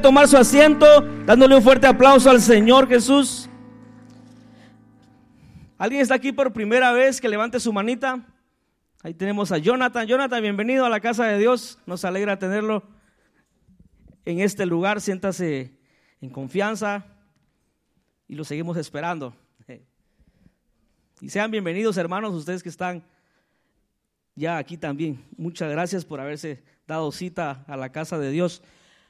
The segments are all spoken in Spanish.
tomar su asiento, dándole un fuerte aplauso al Señor Jesús. ¿Alguien está aquí por primera vez que levante su manita? Ahí tenemos a Jonathan. Jonathan, bienvenido a la casa de Dios. Nos alegra tenerlo en este lugar. Siéntase en confianza y lo seguimos esperando. Y sean bienvenidos, hermanos, ustedes que están ya aquí también. Muchas gracias por haberse dado cita a la casa de Dios.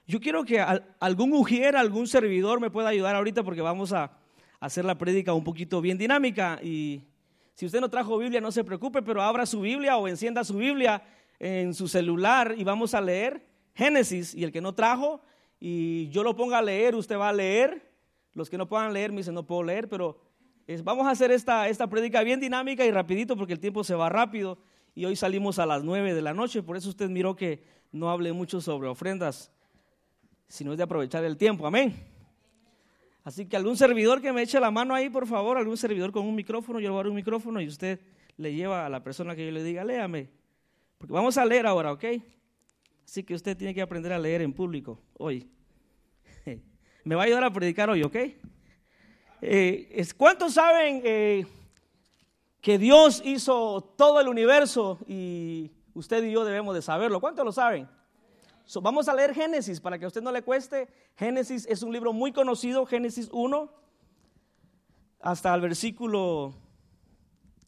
Yo quiero que algún ujier, algún servidor me pueda ayudar ahorita porque vamos a hacer la prédica un poquito bien dinámica. Y si usted no trajo Biblia, no se preocupe, pero abra su Biblia o encienda su Biblia en su celular y vamos a leer Génesis. Y el que no trajo y yo lo ponga a leer, usted va a leer. Los que no puedan leer me dicen, no puedo leer, pero vamos a hacer esta, esta prédica bien dinámica y rapidito porque el tiempo se va rápido. Y hoy salimos a las nueve de la noche, por eso usted miró que no hable mucho sobre ofrendas sino es de aprovechar el tiempo. Amén. Así que algún servidor que me eche la mano ahí, por favor, algún servidor con un micrófono, yo le voy a dar un micrófono y usted le lleva a la persona que yo le diga, léame. Porque vamos a leer ahora, ¿ok? Así que usted tiene que aprender a leer en público hoy. Me va a ayudar a predicar hoy, ¿ok? Eh, ¿Cuántos saben eh, que Dios hizo todo el universo y usted y yo debemos de saberlo? ¿Cuántos lo saben? Vamos a leer Génesis para que a usted no le cueste. Génesis es un libro muy conocido, Génesis 1, hasta el versículo,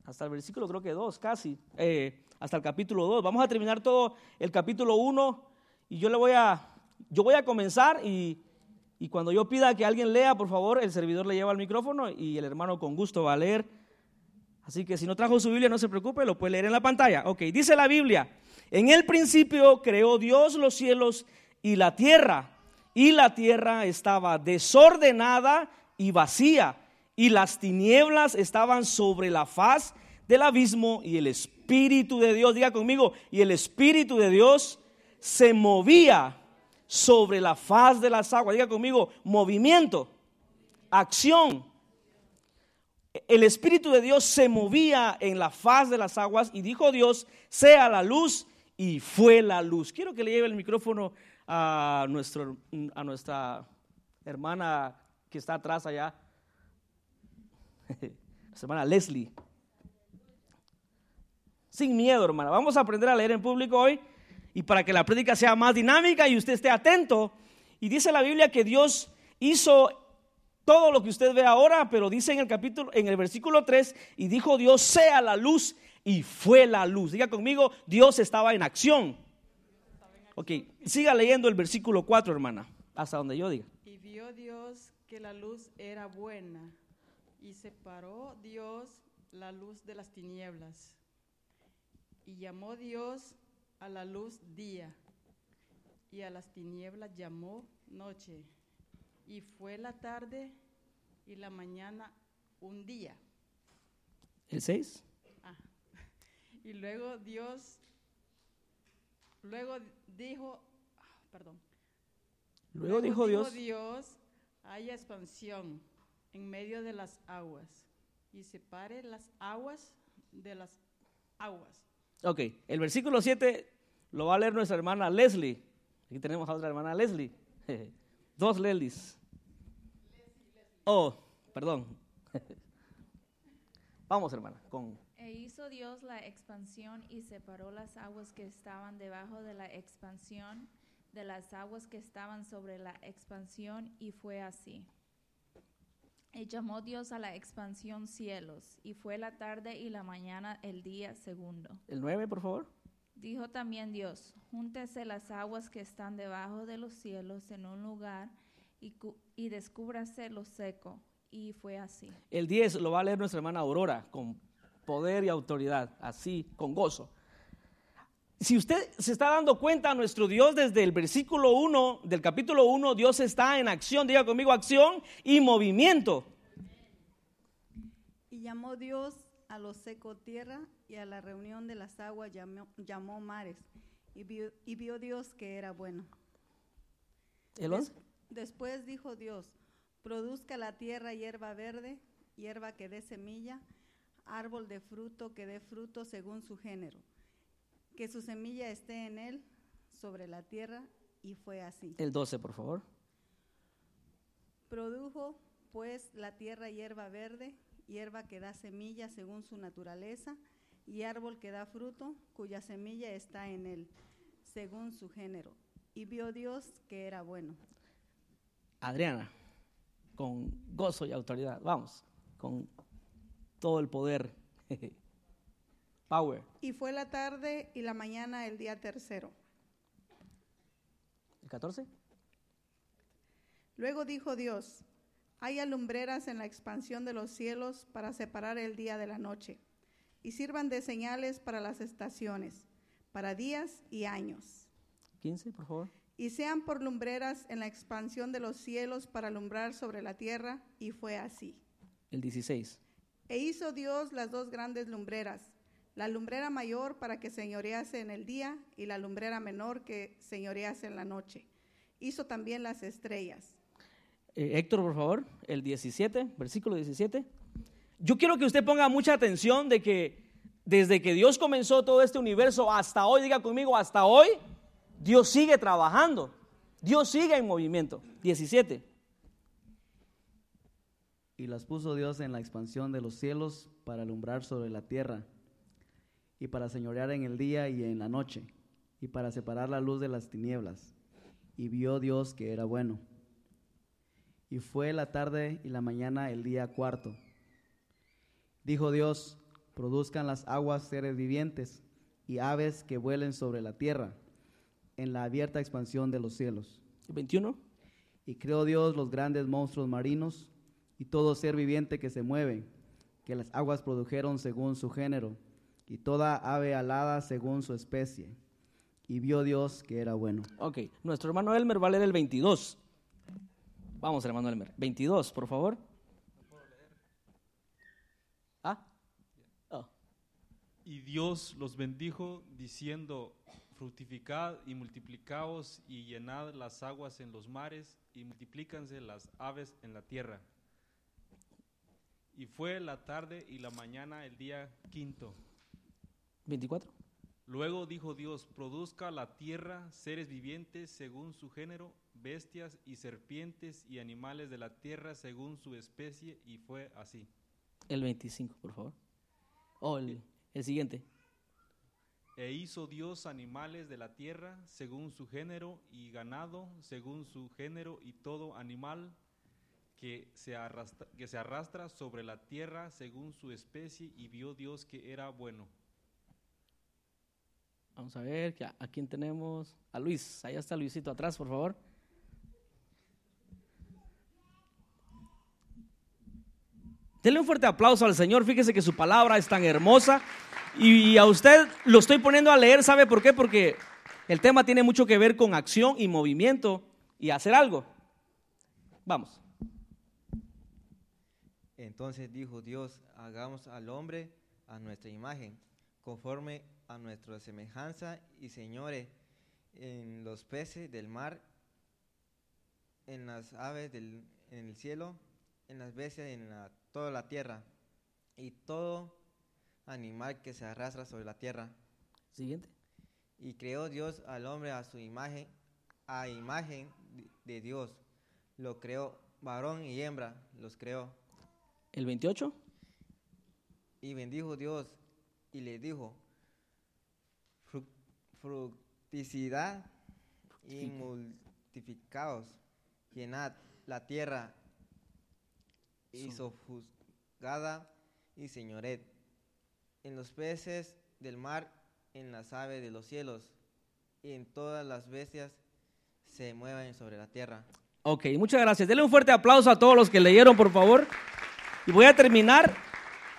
hasta el versículo creo que 2, casi, eh, hasta el capítulo 2. Vamos a terminar todo el capítulo 1 y yo le voy a, yo voy a comenzar y, y cuando yo pida que alguien lea, por favor, el servidor le lleva el micrófono y el hermano con gusto va a leer. Así que si no trajo su Biblia, no se preocupe, lo puede leer en la pantalla. Ok, dice la Biblia. En el principio creó Dios los cielos y la tierra, y la tierra estaba desordenada y vacía, y las tinieblas estaban sobre la faz del abismo, y el Espíritu de Dios, diga conmigo, y el Espíritu de Dios se movía sobre la faz de las aguas, diga conmigo, movimiento, acción. El Espíritu de Dios se movía en la faz de las aguas y dijo Dios, sea la luz y fue la luz. Quiero que le lleve el micrófono a, nuestro, a nuestra hermana que está atrás allá, nuestra hermana Leslie. Sin miedo, hermana. Vamos a aprender a leer en público hoy y para que la prédica sea más dinámica y usted esté atento. Y dice la Biblia que Dios hizo todo lo que usted ve ahora, pero dice en el capítulo en el versículo 3 y dijo Dios sea la luz y fue la luz. Diga conmigo, Dios estaba en acción. Ok, siga leyendo el versículo 4, hermana, hasta donde yo diga. Y vio Dios que la luz era buena y separó Dios la luz de las tinieblas. Y llamó Dios a la luz día y a las tinieblas llamó noche. Y fue la tarde y la mañana un día. ¿El 6? Y luego Dios, luego dijo, perdón. Luego, dijo, Dios, Dios, hay expansión en medio de las aguas y separe las aguas de las aguas. Ok, el versículo 7 lo va a leer nuestra hermana Leslie. Aquí tenemos a otra hermana Leslie. Dos Leslies. Oh, perdón. Vamos, hermana, con e hizo Dios la expansión y separó las aguas que estaban debajo de la expansión de las aguas que estaban sobre la expansión y fue así. Y llamó Dios a la expansión cielos, y fue la tarde y la mañana el día segundo. El 9, por favor. Dijo también Dios, júntese las aguas que están debajo de los cielos en un lugar y, y descúbrase lo seco. Y fue así. El 10 lo va a leer nuestra hermana Aurora con poder y autoridad, así, con gozo. Si usted se está dando cuenta, nuestro Dios desde el versículo 1 del capítulo 1, Dios está en acción, diga conmigo, acción y movimiento. Y llamó Dios a lo seco tierra y a la reunión de las aguas llamó, mares. Y vio, y vio, Dios que era bueno. después dijo Dios, produzca la tierra hierba verde, hierba que dé semilla, árbol de fruto que dé fruto según su género, que su semilla esté en él sobre la tierra, y fue así. El 12, por favor. Produjo pues la tierra hierba verde, hierba que da semilla según su naturaleza, y árbol que da fruto, cuya semilla está en él, según su género. Y vio Dios que era bueno. Adriana, con gozo y autoridad, vamos, con todo el poder. Power. Y fue la tarde y la mañana el día tercero. ¿El 14? Luego dijo Dios, haya lumbreras en la expansión de los cielos para separar el día de la noche, y sirvan de señales para las estaciones, para días y años. 15, por favor. Y sean por lumbreras en la expansión de los cielos para alumbrar sobre la tierra, y fue así. El 16. E hizo Dios las dos grandes lumbreras, la lumbrera mayor para que señorease en el día y la lumbrera menor que señorease en la noche. Hizo también las estrellas. Eh, Héctor, por favor, el 17, versículo 17. Yo quiero que usted ponga mucha atención de que desde que Dios comenzó todo este universo hasta hoy, diga conmigo, hasta hoy, Dios sigue trabajando. Dios sigue en movimiento. 17. Y las puso Dios en la expansión de los cielos para alumbrar sobre la tierra, y para señorear en el día y en la noche, y para separar la luz de las tinieblas. Y vio Dios que era bueno. Y fue la tarde y la mañana el día cuarto. Dijo Dios, produzcan las aguas seres vivientes y aves que vuelen sobre la tierra, en la abierta expansión de los cielos. 21. Y creó Dios los grandes monstruos marinos y todo ser viviente que se mueve, que las aguas produjeron según su género, y toda ave alada según su especie. Y vio Dios que era bueno. Ok, nuestro hermano Elmer va a leer el 22. Vamos, hermano Elmer. 22, por favor. Ah, oh, Y Dios los bendijo diciendo, fructificad y multiplicaos y llenad las aguas en los mares y multiplícanse las aves en la tierra. Y fue la tarde y la mañana el día quinto. 24. Luego dijo Dios, produzca la tierra seres vivientes según su género, bestias y serpientes y animales de la tierra según su especie, y fue así. El 25, por favor. Oh, el, el siguiente. E hizo Dios animales de la tierra según su género y ganado según su género y todo animal que se, arrastra, que se arrastra sobre la tierra según su especie y vio Dios que era bueno. Vamos a ver, a quién tenemos. A Luis, allá está Luisito atrás, por favor. Denle un fuerte aplauso al Señor. Fíjese que su palabra es tan hermosa. Y a usted lo estoy poniendo a leer, ¿sabe por qué? Porque el tema tiene mucho que ver con acción y movimiento y hacer algo. Vamos. Entonces dijo Dios, hagamos al hombre a nuestra imagen, conforme a nuestra semejanza, y señores en los peces del mar, en las aves del, en el cielo, en las bestias en la- toda la tierra, y todo animal que se arrastra sobre la tierra. Siguiente. Y creó Dios al hombre a su imagen, a imagen de- de Dios. Lo creó, varón y hembra los creó. El 28. Y bendijo Dios y le dijo, "Fruc- fructicidad y multiplicaos, llenad la tierra y sofusgada y señored en los peces del mar, en las aves de los cielos y en todas las bestias se mueven sobre la tierra. Ok, muchas gracias. Denle un fuerte aplauso a todos los que leyeron, por favor. Y voy a terminar.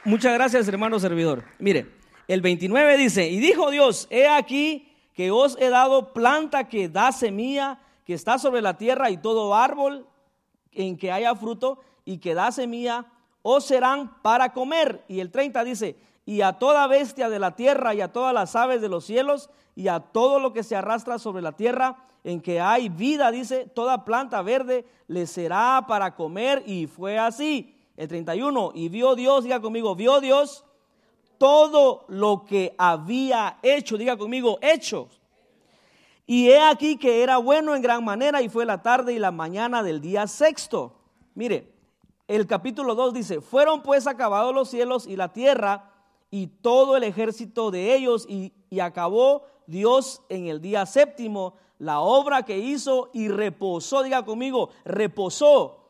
Muchas gracias, hermano servidor. Mire, el 29 dice, y dijo Dios, he aquí que os he dado planta que da semilla, que está sobre la tierra, y todo árbol en que haya fruto y que da semilla, os serán para comer. Y el 30 dice, y a toda bestia de la tierra y a todas las aves de los cielos y a todo lo que se arrastra sobre la tierra en que hay vida, dice, toda planta verde le será para comer. Y fue así. El 31, y vio Dios, diga conmigo, vio Dios todo lo que había hecho, diga conmigo, hecho. Y he aquí que era bueno en gran manera y fue la tarde y la mañana del día sexto. Mire, el capítulo 2 dice, fueron pues acabados los cielos y la tierra y todo el ejército de ellos y, y acabó Dios en el día séptimo la obra que hizo y reposó, diga conmigo, reposó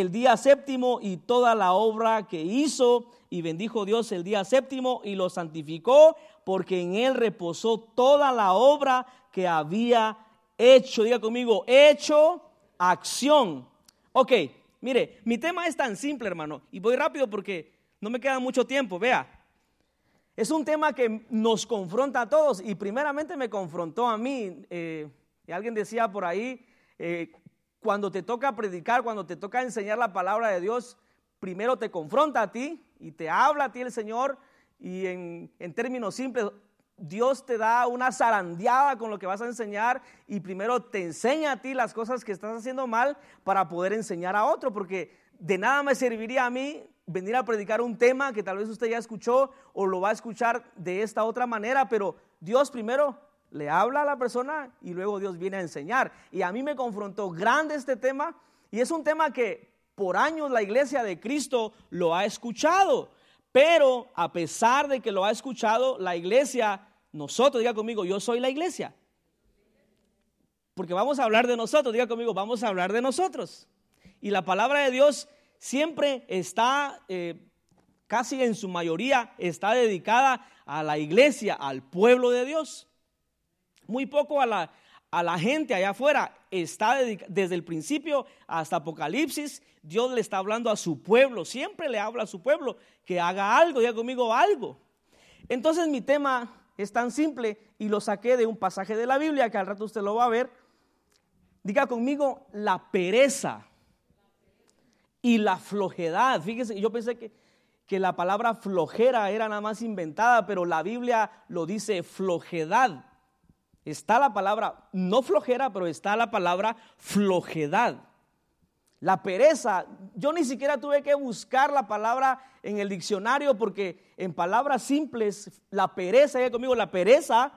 el día séptimo y toda la obra que hizo y bendijo Dios el día séptimo y lo santificó porque en él reposó toda la obra que había hecho. Diga conmigo, hecho acción. Ok, mire, mi tema es tan simple, hermano, y voy rápido porque no me queda mucho tiempo. Vea, es un tema que nos confronta a todos y primeramente me confrontó a mí. Eh, alguien decía por ahí, eh, cuando te toca predicar, cuando te toca enseñar la palabra de Dios, primero te confronta a ti y te habla a ti el Señor y en, términos simples, Dios te da una zarandeada con lo que vas a enseñar y primero te enseña a ti las cosas que estás haciendo mal para poder enseñar a otro, porque de nada me serviría a mí venir a predicar un tema que tal vez usted ya escuchó o lo va a escuchar de esta otra manera, pero Dios primero le habla a la persona y luego Dios viene a enseñar. Y a mí me confrontó grande este tema y es un tema que por años la iglesia de Cristo lo ha escuchado, pero a pesar de que lo ha escuchado, la iglesia nosotros, diga conmigo, yo soy la iglesia. Porque vamos a hablar de nosotros, diga conmigo, vamos a hablar de nosotros. Y la palabra de Dios siempre está, eh, casi en su mayoría, está dedicada a la iglesia, al pueblo de Dios. Muy poco a la, a la gente allá afuera. Está desde el principio hasta Apocalipsis, Dios le está hablando a su pueblo. Siempre le habla a su pueblo que haga algo, diga conmigo algo. Entonces mi tema es tan simple y lo saqué de un pasaje de la Biblia que al rato usted lo va a ver. Diga conmigo la pereza y la flojedad. Fíjese, yo pensé que, que la palabra flojera era nada más inventada, pero la Biblia lo dice flojedad. Está la palabra, no flojera, pero está la palabra flojedad. La pereza, yo ni siquiera tuve que buscar la palabra en el diccionario porque en palabras simples, la pereza, ya conmigo, la pereza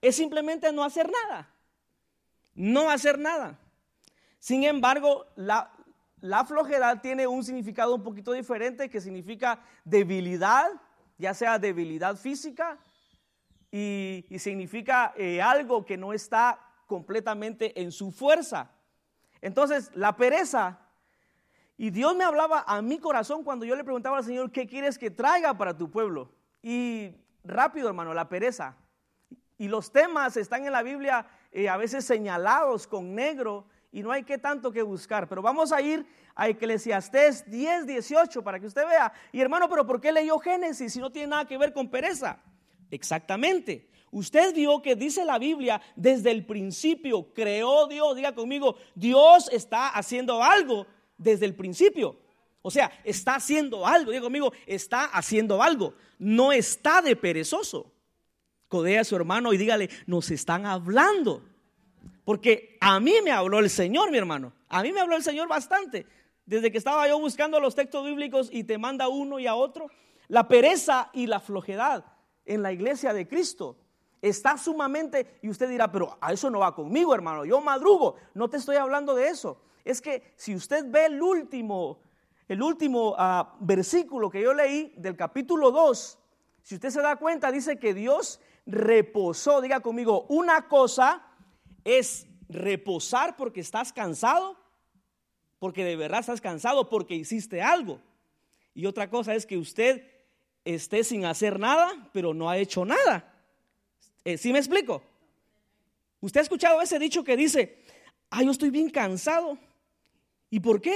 es simplemente no hacer nada. No hacer nada. Sin embargo, la, la flojedad tiene un significado un poquito diferente que significa debilidad, ya sea debilidad física y, significa eh, algo que no está completamente en su fuerza. Entonces, la pereza, y Dios me hablaba a mi corazón cuando yo le preguntaba al Señor, ¿qué quieres que traiga para tu pueblo? Y rápido, hermano, la pereza. Y los temas están en la Biblia eh, a veces señalados con negro y no hay que tanto que buscar. Pero vamos a ir a Eclesiastés 10, 18 para que usted vea. Y hermano, pero ¿por qué leyó Génesis si no tiene nada que ver con pereza? Exactamente. Usted vio que dice la Biblia, desde el principio creó Dios, diga conmigo, Dios está haciendo algo desde el principio. O sea, está haciendo algo, diga conmigo, está haciendo algo. No está de perezoso. Codea a su hermano y dígale, nos están hablando. Porque a mí me habló el Señor, mi hermano. A mí me habló el Señor bastante. Desde que estaba yo buscando los textos bíblicos y te manda uno y a otro. La pereza y la flojedad en la iglesia de Cristo está sumamente, y usted dirá, pero a eso no va conmigo, hermano, yo madrugo, no te estoy hablando de eso. Es que si usted ve el último, el último ah, versículo que yo leí del capítulo 2, si usted se da cuenta, dice que Dios reposó, diga conmigo, una cosa es reposar porque estás cansado, porque de verdad estás cansado, porque hiciste algo. Y otra cosa es que usted esté sin hacer nada, pero no ha hecho nada. Eh, ¿Sí me explico? Usted ha escuchado ese dicho que dice, ah, yo estoy bien cansado. ¿Y por qué?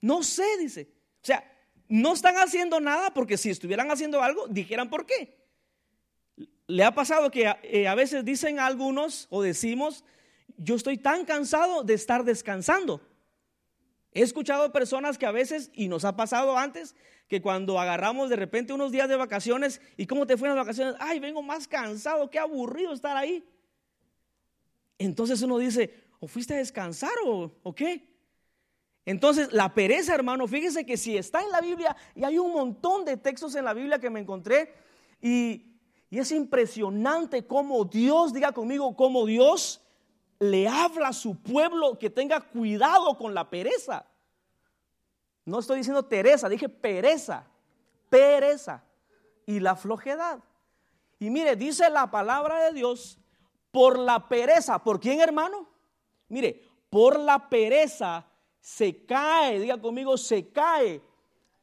No sé, dice. O sea, no están haciendo nada porque si estuvieran haciendo algo, dijeran por qué. Le ha pasado que eh, a veces dicen algunos o decimos, yo estoy tan cansado de estar descansando. He escuchado personas que a veces, y nos ha pasado antes, que cuando agarramos de repente unos días de vacaciones, ¿y cómo te fueron las vacaciones? Ay, vengo más cansado, qué aburrido estar ahí. Entonces uno dice, ¿o fuiste a descansar o, qué? Entonces, la pereza, hermano, fíjese que si está en la Biblia, y hay un montón de textos en la Biblia que me encontré, y es impresionante cómo Dios, diga conmigo, cómo Dios le habla a su pueblo que tenga cuidado con la pereza. No estoy diciendo Teresa, dije pereza, pereza y la flojedad. Y mire, dice la palabra de Dios, por la pereza, ¿por quién hermano? Mire, por la pereza se cae, diga conmigo, se cae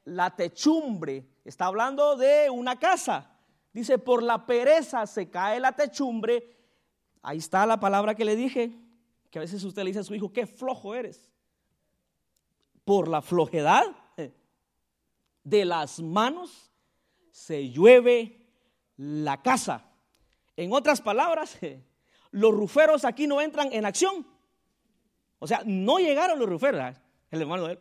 la techumbre. Está hablando de una casa. Dice, por la pereza se cae la techumbre. Ahí está la palabra que le dije, que a veces usted le dice a su hijo, qué flojo eres. Por la flojedad de las manos se llueve la casa. En otras palabras, los ruferos aquí no entran en acción. O sea, no llegaron los ruferos. El hermano de él.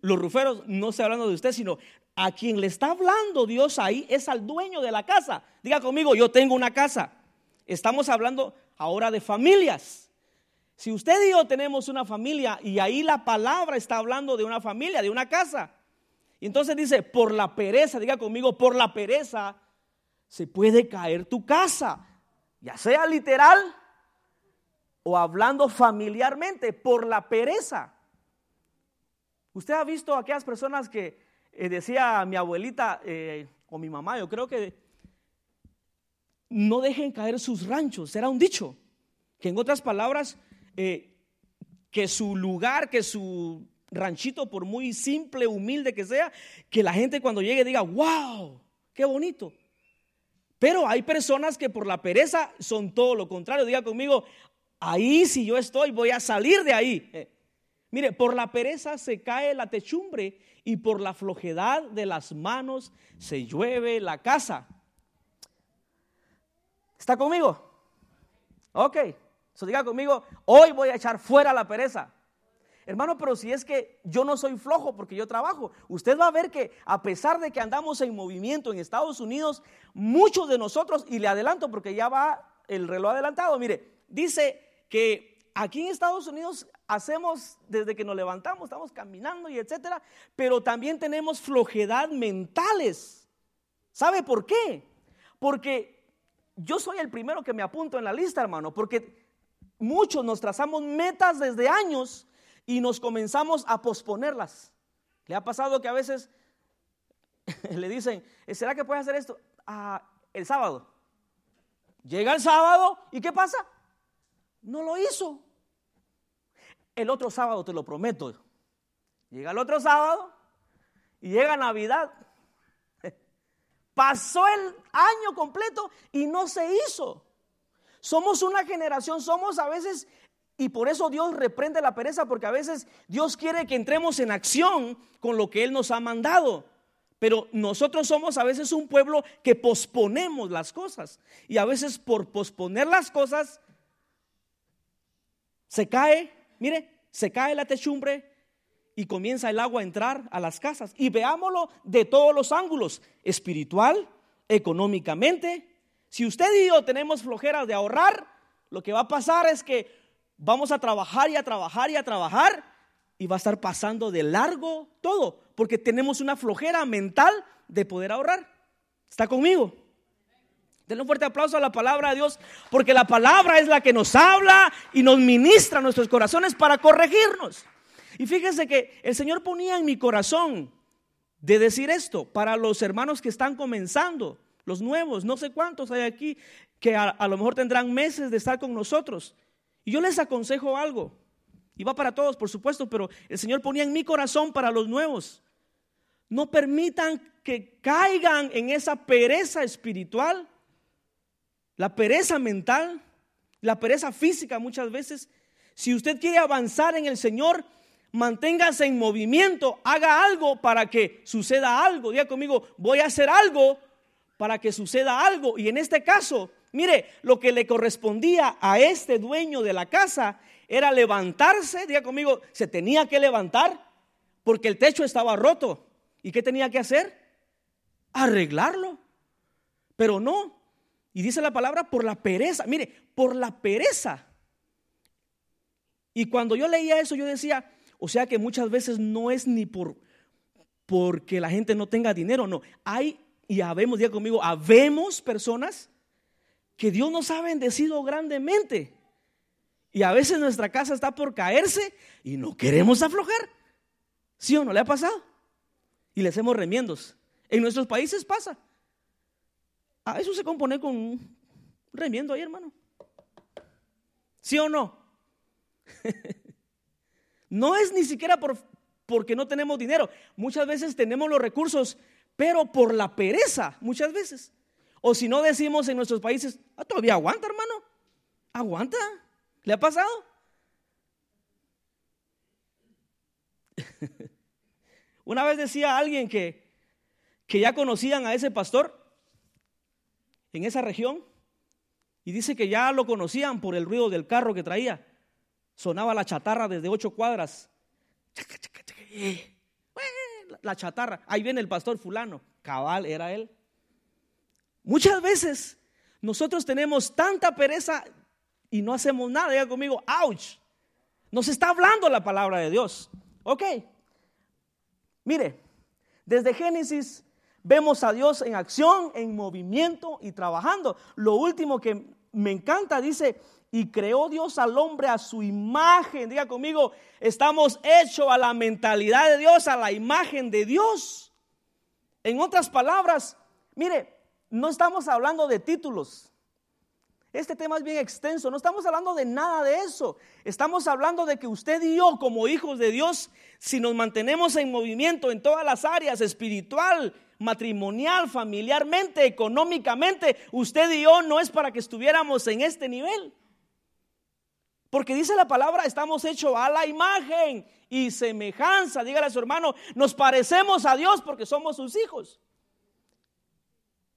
Los ruferos, no estoy hablando de usted, sino a quien le está hablando Dios ahí es al dueño de la casa. Diga conmigo, yo tengo una casa. Estamos hablando ahora de familias. Si usted y yo tenemos una familia y ahí la palabra está hablando de una familia, de una casa. Y entonces dice, por la pereza, diga conmigo, por la pereza se puede caer tu casa, ya sea literal o hablando familiarmente, por la pereza. Usted ha visto aquellas personas que eh, decía mi abuelita eh, o mi mamá, yo creo que no dejen caer sus ranchos, era un dicho, que en otras palabras, eh, que su lugar, que su ranchito, por muy simple, humilde que sea, que la gente cuando llegue diga, wow, qué bonito. Pero hay personas que por la pereza son todo lo contrario. Diga conmigo, ahí si yo estoy, voy a salir de ahí. Eh, mire, por la pereza se cae la techumbre y por la flojedad de las manos se llueve la casa. ¿Está conmigo? Ok. So diga conmigo, hoy voy a echar fuera la pereza. Hermano, pero si es que yo no soy flojo porque yo trabajo, usted va a ver que a pesar de que andamos en movimiento en Estados Unidos, muchos de nosotros, y le adelanto porque ya va el reloj adelantado, mire, dice que aquí en Estados Unidos hacemos desde que nos levantamos, estamos caminando y etcétera, pero también tenemos flojedad mentales. ¿Sabe por qué? Porque yo soy el primero que me apunto en la lista, hermano, porque muchos nos trazamos metas desde años y nos comenzamos a posponerlas. ¿Le ha pasado que a veces le dicen, ¿será que puede hacer esto? Ah, el sábado. Llega el sábado y ¿qué pasa? No lo hizo. El otro sábado, te lo prometo. Llega el otro sábado y llega Navidad. Pasó el año completo y no se hizo. Somos una generación, somos a veces y por eso Dios reprende la pereza, porque a veces Dios quiere que entremos en acción con lo que Él nos ha mandado. Pero nosotros somos a veces un pueblo que posponemos las cosas. Y a veces por posponer las cosas, se cae, mire, se cae la techumbre y comienza el agua a entrar a las casas. Y veámoslo de todos los ángulos, espiritual, económicamente. Si usted y yo tenemos flojeras de ahorrar, lo que va a pasar es que Vamos a trabajar y a trabajar y a trabajar y va a estar pasando de largo todo, porque tenemos una flojera mental de poder ahorrar. ¿Está conmigo? Denle un fuerte aplauso a la palabra de Dios, porque la palabra es la que nos habla y nos ministra nuestros corazones para corregirnos. Y fíjense que el Señor ponía en mi corazón de decir esto para los hermanos que están comenzando, los nuevos, no sé cuántos hay aquí que a, a lo mejor tendrán meses de estar con nosotros. Y yo les aconsejo algo, y va para todos, por supuesto, pero el Señor ponía en mi corazón para los nuevos. No permitan que caigan en esa pereza espiritual, la pereza mental, la pereza física muchas veces. Si usted quiere avanzar en el Señor, manténgase en movimiento, haga algo para que suceda algo. Diga conmigo, voy a hacer algo para que suceda algo. Y en este caso, Mire, lo que le correspondía a este dueño de la casa era levantarse, diga conmigo, se tenía que levantar porque el techo estaba roto. ¿Y qué tenía que hacer? Arreglarlo. Pero no. Y dice la palabra por la pereza. Mire, por la pereza. Y cuando yo leía eso, yo decía, o sea que muchas veces no es ni por porque la gente no tenga dinero, no. Hay, y habemos, diga conmigo, habemos personas que Dios nos ha bendecido grandemente. Y a veces nuestra casa está por caerse y no queremos aflojar. ¿Sí o no le ha pasado? Y le hacemos remiendos. En nuestros países pasa. A eso se compone con un remiendo ahí, hermano. ¿Sí o no? no es ni siquiera por, porque no tenemos dinero. Muchas veces tenemos los recursos, pero por la pereza, muchas veces. O si no decimos en nuestros países, ah, todavía aguanta, hermano. Aguanta. ¿Le ha pasado? Una vez decía alguien que, que ya conocían a ese pastor en esa región y dice que ya lo conocían por el ruido del carro que traía. Sonaba la chatarra desde ocho cuadras. La chatarra. Ahí viene el pastor fulano. Cabal era él. Muchas veces nosotros tenemos tanta pereza y no hacemos nada. Diga conmigo, ouch. Nos está hablando la palabra de Dios. Ok. Mire, desde Génesis vemos a Dios en acción, en movimiento y trabajando. Lo último que me encanta dice, y creó Dios al hombre a su imagen. Diga conmigo, estamos hechos a la mentalidad de Dios, a la imagen de Dios. En otras palabras, mire, no estamos hablando de títulos. Este tema es bien extenso, no estamos hablando de nada de eso. Estamos hablando de que usted y yo como hijos de Dios, si nos mantenemos en movimiento en todas las áreas, espiritual, matrimonial, familiarmente, económicamente, usted y yo no es para que estuviéramos en este nivel. Porque dice la palabra, estamos hechos a la imagen y semejanza. Dígale a su hermano, nos parecemos a Dios porque somos sus hijos.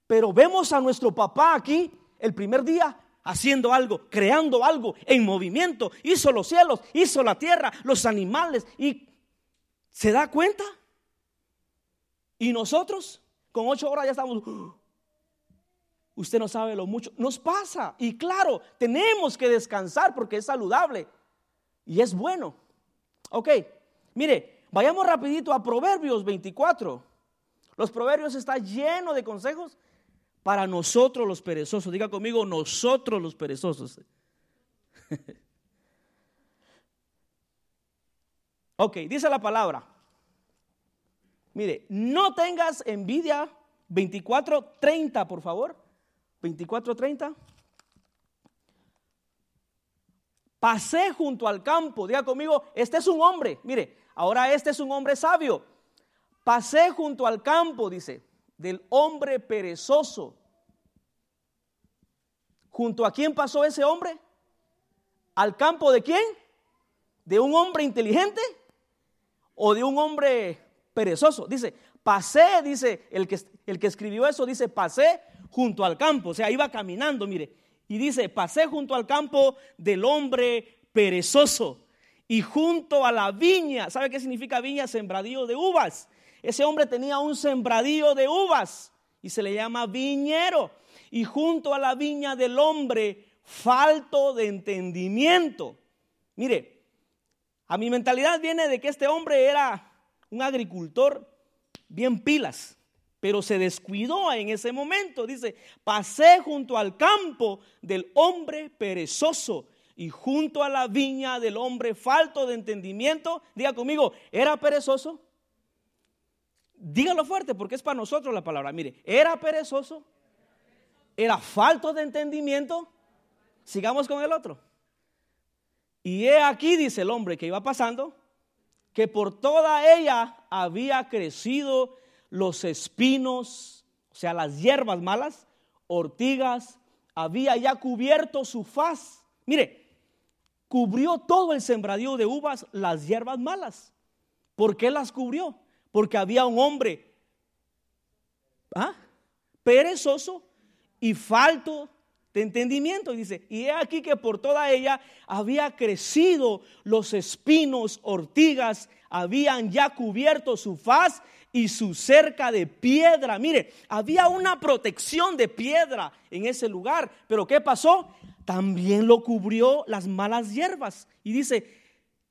Pero vemos a nuestro papá aquí el primer día haciendo algo, creando algo en movimiento. Hizo los cielos, hizo la tierra, los animales. ¿Y se da cuenta? Y nosotros, con ocho horas ya estamos... Usted no sabe lo mucho. Nos pasa. Y claro, tenemos que descansar porque es saludable. Y es bueno. Ok, mire, vayamos rapidito a Proverbios 24. Los Proverbios está lleno de consejos para nosotros los perezosos. Diga conmigo, nosotros los perezosos. ok, dice la palabra. Mire, no tengas envidia. 24:30, por favor. 24:30. Pasé junto al campo. Diga conmigo, este es un hombre. Mire, ahora este es un hombre sabio. Pasé junto al campo, dice del hombre perezoso. ¿Junto a quién pasó ese hombre? ¿Al campo de quién? ¿De un hombre inteligente o de un hombre perezoso? Dice, pasé, dice el que, el que escribió eso, dice, pasé junto al campo, o sea, iba caminando, mire, y dice, pasé junto al campo del hombre perezoso y junto a la viña, ¿sabe qué significa viña? Sembradío de uvas. Ese hombre tenía un sembradío de uvas y se le llama viñero. Y junto a la viña del hombre, falto de entendimiento. Mire, a mi mentalidad viene de que este hombre era un agricultor bien pilas, pero se descuidó en ese momento. Dice, pasé junto al campo del hombre perezoso y junto a la viña del hombre falto de entendimiento. Diga conmigo, ¿era perezoso? Dígalo fuerte porque es para nosotros la palabra. Mire, era perezoso, era falto de entendimiento. Sigamos con el otro. Y he aquí, dice el hombre que iba pasando, que por toda ella había crecido los espinos, o sea, las hierbas malas, ortigas, había ya cubierto su faz. Mire, cubrió todo el sembradío de uvas, las hierbas malas. ¿Por qué las cubrió? porque había un hombre ¿ah? perezoso y falto de entendimiento. Y dice, y he aquí que por toda ella había crecido los espinos, ortigas, habían ya cubierto su faz y su cerca de piedra. Mire, había una protección de piedra en ese lugar, pero ¿qué pasó? También lo cubrió las malas hierbas. Y dice,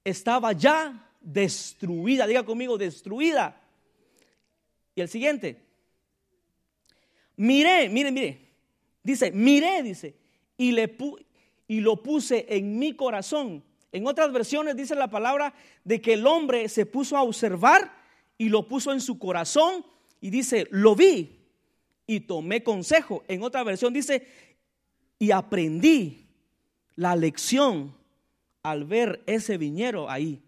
estaba ya destruida, diga conmigo, destruida. Y el siguiente, miré, mire, mire, dice, miré, dice, y, le y lo puse en mi corazón, En otras versiones dice la palabra de que el hombre se puso a observar y lo puso en su corazón y dice, lo vi y tomé consejo. En otra versión dice, y aprendí la lección al ver ese viñero ahí.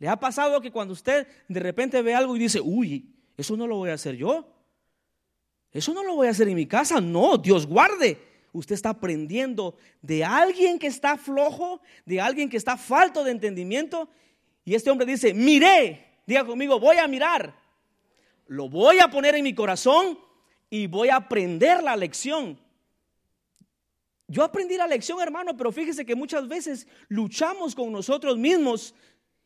¿Le ha pasado que cuando usted de repente ve algo y dice, uy, eso no lo voy a hacer yo? Eso no lo voy a hacer en mi casa. No, Dios guarde. Usted está aprendiendo de alguien que está flojo, de alguien que está falto de entendimiento. Y este hombre dice, miré, diga conmigo, voy a mirar. Lo voy a poner en mi corazón y voy a aprender la lección. Yo aprendí la lección, hermano, pero fíjese que muchas veces luchamos con nosotros mismos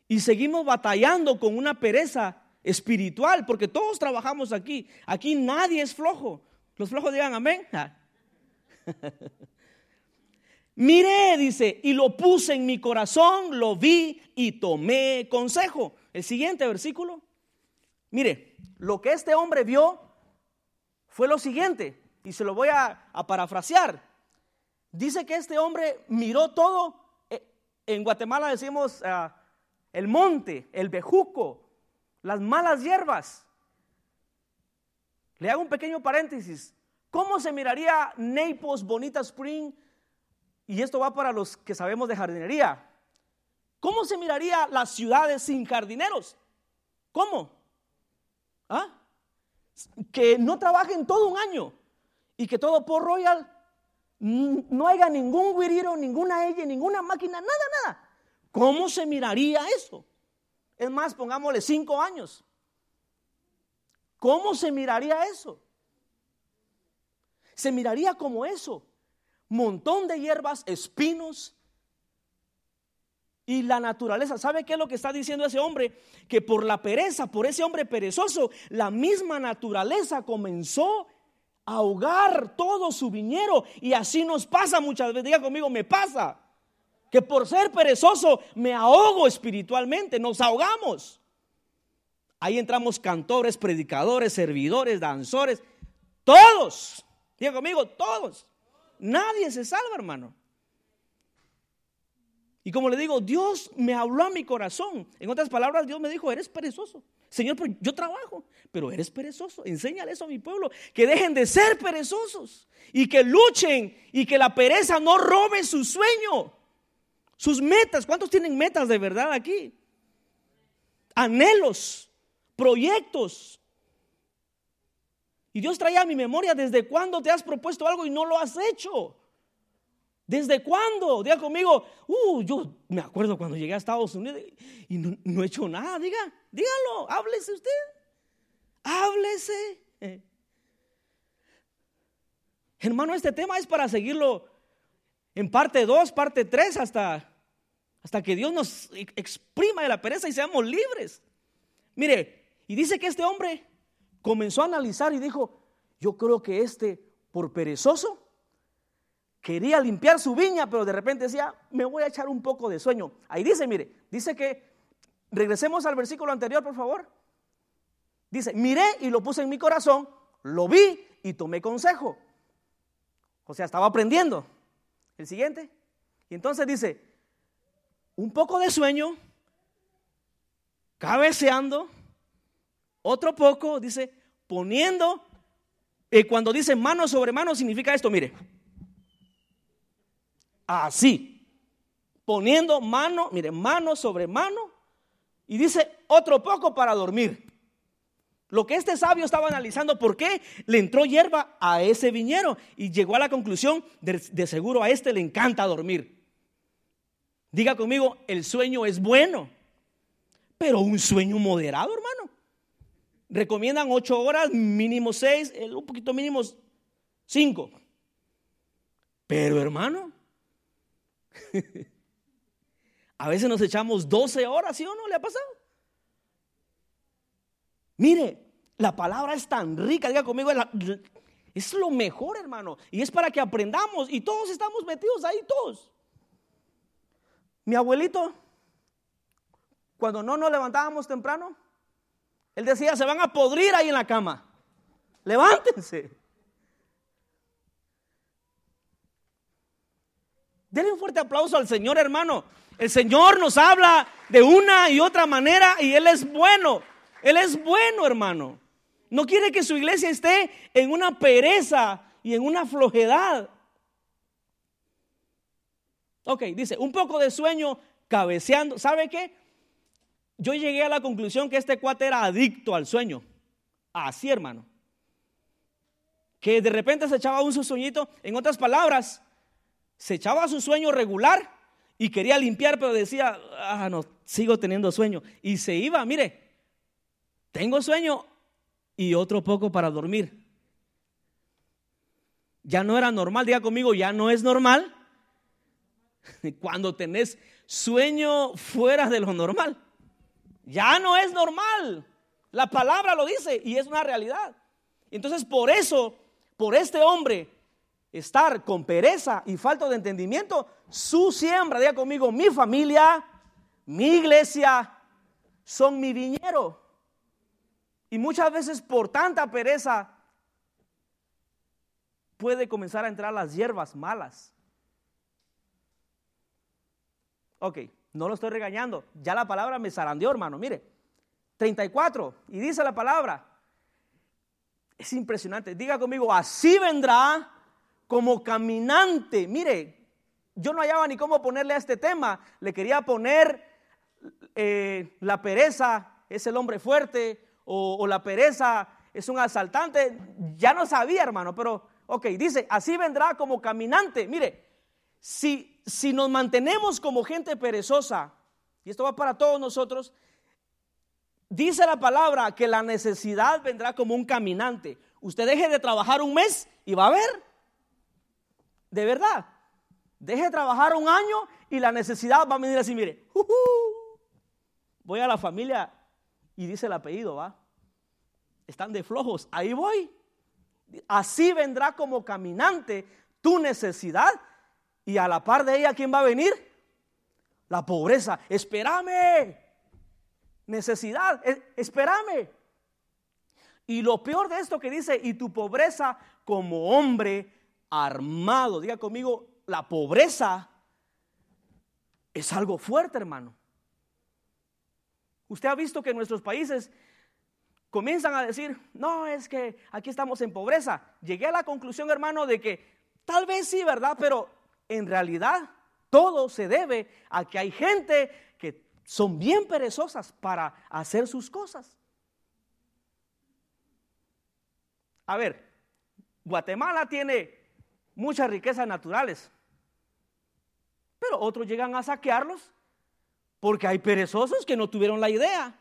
y seguimos batallando con una pereza espiritual, porque todos trabajamos aquí. Aquí nadie es flojo. Los flojos digan amén. Miré, dice, y lo puse en mi corazón, lo vi y tomé consejo. El siguiente versículo. Mire, lo que este hombre vio fue lo siguiente, y se lo voy a, parafrasear. Dice que este hombre miró todo. Eh, en Guatemala decimos ah, el monte, el bejuco, las malas hierbas. Le hago un pequeño paréntesis. ¿Cómo se miraría Naples, Bonita Spring? Y esto va para los que sabemos de jardinería. ¿Cómo se miraría las ciudades sin jardineros? ¿Cómo? ¿Ah? Que no trabajen todo un año y que todo por Royal no haya ningún guiriro, ninguna ella, ninguna máquina, nada, nada. ¿Cómo se miraría eso? Es más, pongámosle cinco años. ¿Cómo se miraría eso? Se miraría como eso. Montón de hierbas, espinos. Y la naturaleza, ¿sabe qué es lo que está diciendo ese hombre? Que por la pereza, por ese hombre perezoso, la misma naturaleza comenzó a ahogar todo su viñero. Y así nos pasa muchas veces. Diga conmigo, me pasa que por ser perezoso me ahogo espiritualmente, nos ahogamos. Ahí entramos cantores, predicadores, servidores, danzores, todos. Diga conmigo, todos. Nadie se salva, hermano. Y como le digo, Dios me habló a mi corazón. En otras palabras, Dios me dijo, eres perezoso. Señor, yo trabajo, pero eres perezoso. Enséñale eso a mi pueblo, que dejen de ser perezosos y que luchen y que la pereza no robe su sueño. Sus metas, ¿cuántos tienen metas de verdad aquí? Anhelos, proyectos. Y Dios traía a mi memoria desde cuándo te has propuesto algo y no lo has hecho. ¿Desde cuándo? Diga conmigo, uh, yo me acuerdo cuando llegué a Estados Unidos y no, he hecho nada. Diga, dígalo, háblese usted. Háblese. Hermano, este tema es para seguirlo en parte 2, parte 3, hasta, hasta que Dios nos exprima de la pereza y seamos libres. Mire, y dice que este hombre comenzó a analizar y dijo, yo creo que este, por perezoso, quería limpiar su viña, pero de repente decía, me voy a echar un poco de sueño. Ahí dice, mire, dice que, regresemos al versículo anterior, por favor. Dice, miré y lo puse en mi corazón, lo vi y tomé consejo. O sea, estaba aprendiendo. El siguiente. Y entonces dice, un poco de sueño, cabeceando, otro poco, dice, poniendo, y cuando dice mano sobre mano significa esto, mire, así, poniendo mano, mire, mano sobre mano, y dice otro poco para dormir. Lo que este sabio estaba analizando, ¿por qué le entró hierba a ese viñero? Y llegó a la conclusión, de, seguro a este le encanta dormir. Diga conmigo, el sueño es bueno, pero un sueño moderado, hermano. Recomiendan ocho horas, mínimo seis, un poquito mínimo cinco. Pero hermano, a veces nos echamos 12 horas, ¿sí o no? ¿Le ha pasado? Mire, la palabra es tan rica, diga conmigo, es, lo mejor, hermano. Y es para que aprendamos. Y todos estamos metidos ahí, todos. Mi abuelito, cuando no nos levantábamos temprano, él decía, se van a podrir ahí en la cama. Levántense. Denle un fuerte aplauso al Señor, hermano. El Señor nos habla de una y otra manera y Él es bueno. Él es bueno, hermano. No quiere que su iglesia esté en una pereza y en una flojedad. Ok, dice, un poco de sueño cabeceando. ¿Sabe qué? Yo llegué a la conclusión que este cuate era adicto al sueño. Así, hermano. Que de repente se echaba un su sueñito. En otras palabras, se echaba su sueño regular y quería limpiar, pero decía, ah, no, sigo teniendo sueño. Y se iba, mire, tengo sueño y otro poco para dormir. Ya no era normal, diga conmigo, ya no es normal cuando tenés sueño fuera de lo normal. Ya no es normal. La palabra lo dice y es una realidad. Entonces, por eso, por este hombre estar con pereza y falta de entendimiento, su siembra, diga conmigo, mi familia, mi iglesia, son mi viñero. Y muchas veces por tanta pereza puede comenzar a entrar las hierbas malas. Ok, no lo estoy regañando. Ya la palabra me zarandeó, hermano. Mire, 34. Y dice la palabra. Es impresionante. Diga conmigo, así vendrá como caminante. Mire, yo no hallaba ni cómo ponerle a este tema. Le quería poner eh, la pereza es el hombre fuerte o, la pereza es un asaltante. Ya no sabía, hermano, pero ok, dice, así vendrá como caminante. Mire, si, si nos mantenemos como gente perezosa, y esto va para todos nosotros, dice la palabra que la necesidad vendrá como un caminante. Usted deje de trabajar un mes y va a ver. De verdad. Deje de trabajar un año y la necesidad va a venir así, mire. Voy a la familia y dice el apellido, va. Están de flojos, ahí voy. Así vendrá como caminante tu necesidad y a la par de ella, ¿quién va a venir? La pobreza. Espérame. Necesidad. Espérame. Y lo peor de esto que dice, y tu pobreza como hombre armado. Diga conmigo, la pobreza es algo fuerte, hermano. Usted ha visto que en nuestros países comienzan a decir, no, es que aquí estamos en pobreza. Llegué a la conclusión, hermano, de que tal vez sí, ¿verdad? Pero en realidad todo se debe a que hay gente que son bien perezosas para hacer sus cosas. A ver, Guatemala tiene muchas riquezas naturales, pero otros llegan a saquearlos porque hay perezosos que no tuvieron la idea.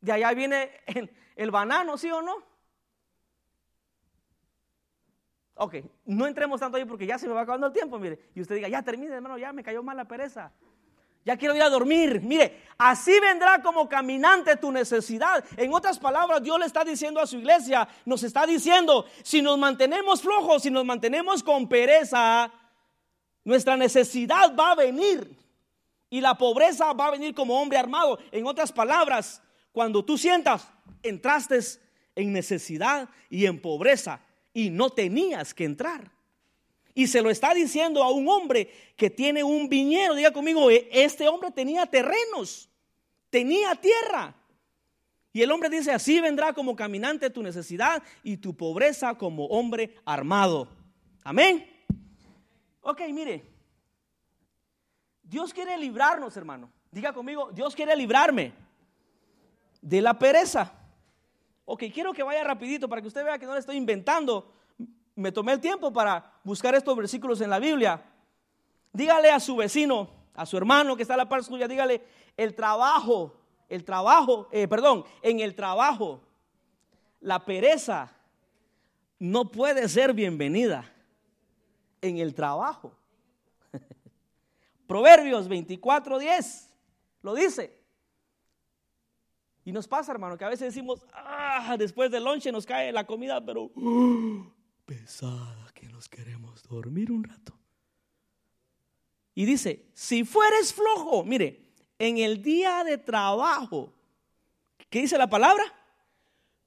De allá viene el, banano, ¿sí o no? Ok, no entremos tanto ahí porque ya se me va acabando el tiempo, mire. Y usted diga, ya termine, hermano, ya me cayó mal la pereza. Ya quiero ir a dormir. Mire, así vendrá como caminante tu necesidad. En otras palabras, Dios le está diciendo a su iglesia, nos está diciendo, si nos mantenemos flojos, si nos mantenemos con pereza, nuestra necesidad va a venir. Y la pobreza va a venir como hombre armado. En otras palabras, cuando tú sientas, entraste en necesidad y en pobreza y no tenías que entrar. Y se lo está diciendo a un hombre que tiene un viñero. Diga conmigo, e, este hombre tenía terrenos, tenía tierra. Y el hombre dice, así vendrá como caminante tu necesidad y tu pobreza como hombre armado. Amén. Ok, mire. Dios quiere librarnos, hermano. Diga conmigo, Dios quiere librarme de la pereza. Ok, quiero que vaya rapidito para que usted vea que no le estoy inventando. Me tomé el tiempo para buscar estos versículos en la Biblia. Dígale a su vecino, a su hermano que está a la par suya, dígale, el trabajo, el trabajo, eh, perdón, en el trabajo, la pereza no puede ser bienvenida en el trabajo. Proverbios 24, 10 lo dice. Y nos pasa, hermano, que a veces decimos, ah, después del lonche nos cae la comida, pero pesada que nos queremos dormir un rato. Y dice, si fueres flojo, mire, en el día de trabajo, ¿qué dice la palabra?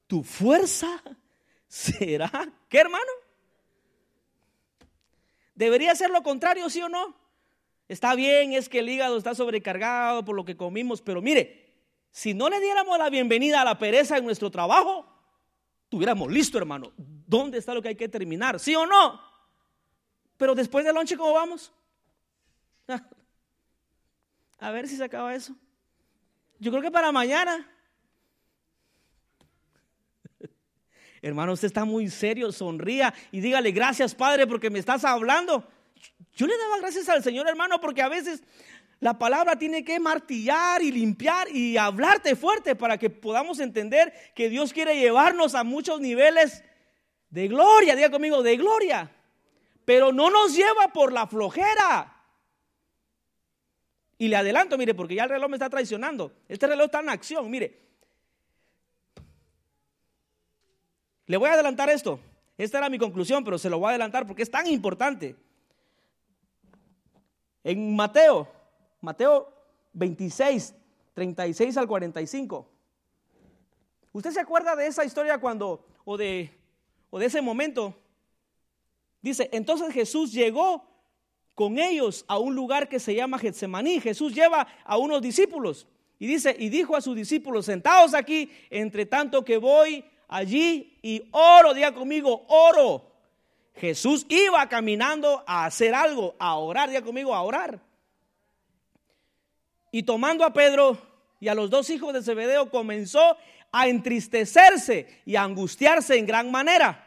Tu fuerza será, ¿qué hermano? ¿Debería ser lo contrario, sí o no? Está bien, es que el hígado está sobrecargado por lo que comimos, pero mire, si no le diéramos la bienvenida a la pereza en nuestro trabajo, tuviéramos listo, hermano. ¿Dónde está lo que hay que terminar? ¿Sí o no? Pero después del lonche, ¿cómo vamos? A ver si se acaba eso. Yo creo que para mañana. Hermano, usted está muy serio, sonría y dígale gracias, Padre, porque me estás hablando. Yo le daba gracias al Señor, hermano, porque a veces la palabra tiene que martillar y limpiar y hablarte fuerte para que podamos entender que Dios quiere llevarnos a muchos niveles de gloria. Diga conmigo, de gloria. Pero no nos lleva por la flojera. Y le adelanto, mire, porque ya el reloj me está traicionando. Este reloj está en acción, mire. Le voy a adelantar esto. Esta era mi conclusión, pero se lo voy a adelantar porque es tan importante. En Mateo, Mateo 26, 36 al 45. ¿Usted se acuerda de esa historia cuando, o de, o de ese momento? Dice, entonces Jesús llegó con ellos a un lugar que se llama Getsemaní. Jesús lleva a unos discípulos y dice, y dijo a sus discípulos, sentados aquí, entre tanto que voy allí y oro, diga conmigo, oro. Jesús iba caminando a hacer algo, a orar, diga conmigo, a orar. Y tomando a Pedro y a los dos hijos de Zebedeo, comenzó a entristecerse y a angustiarse en gran manera.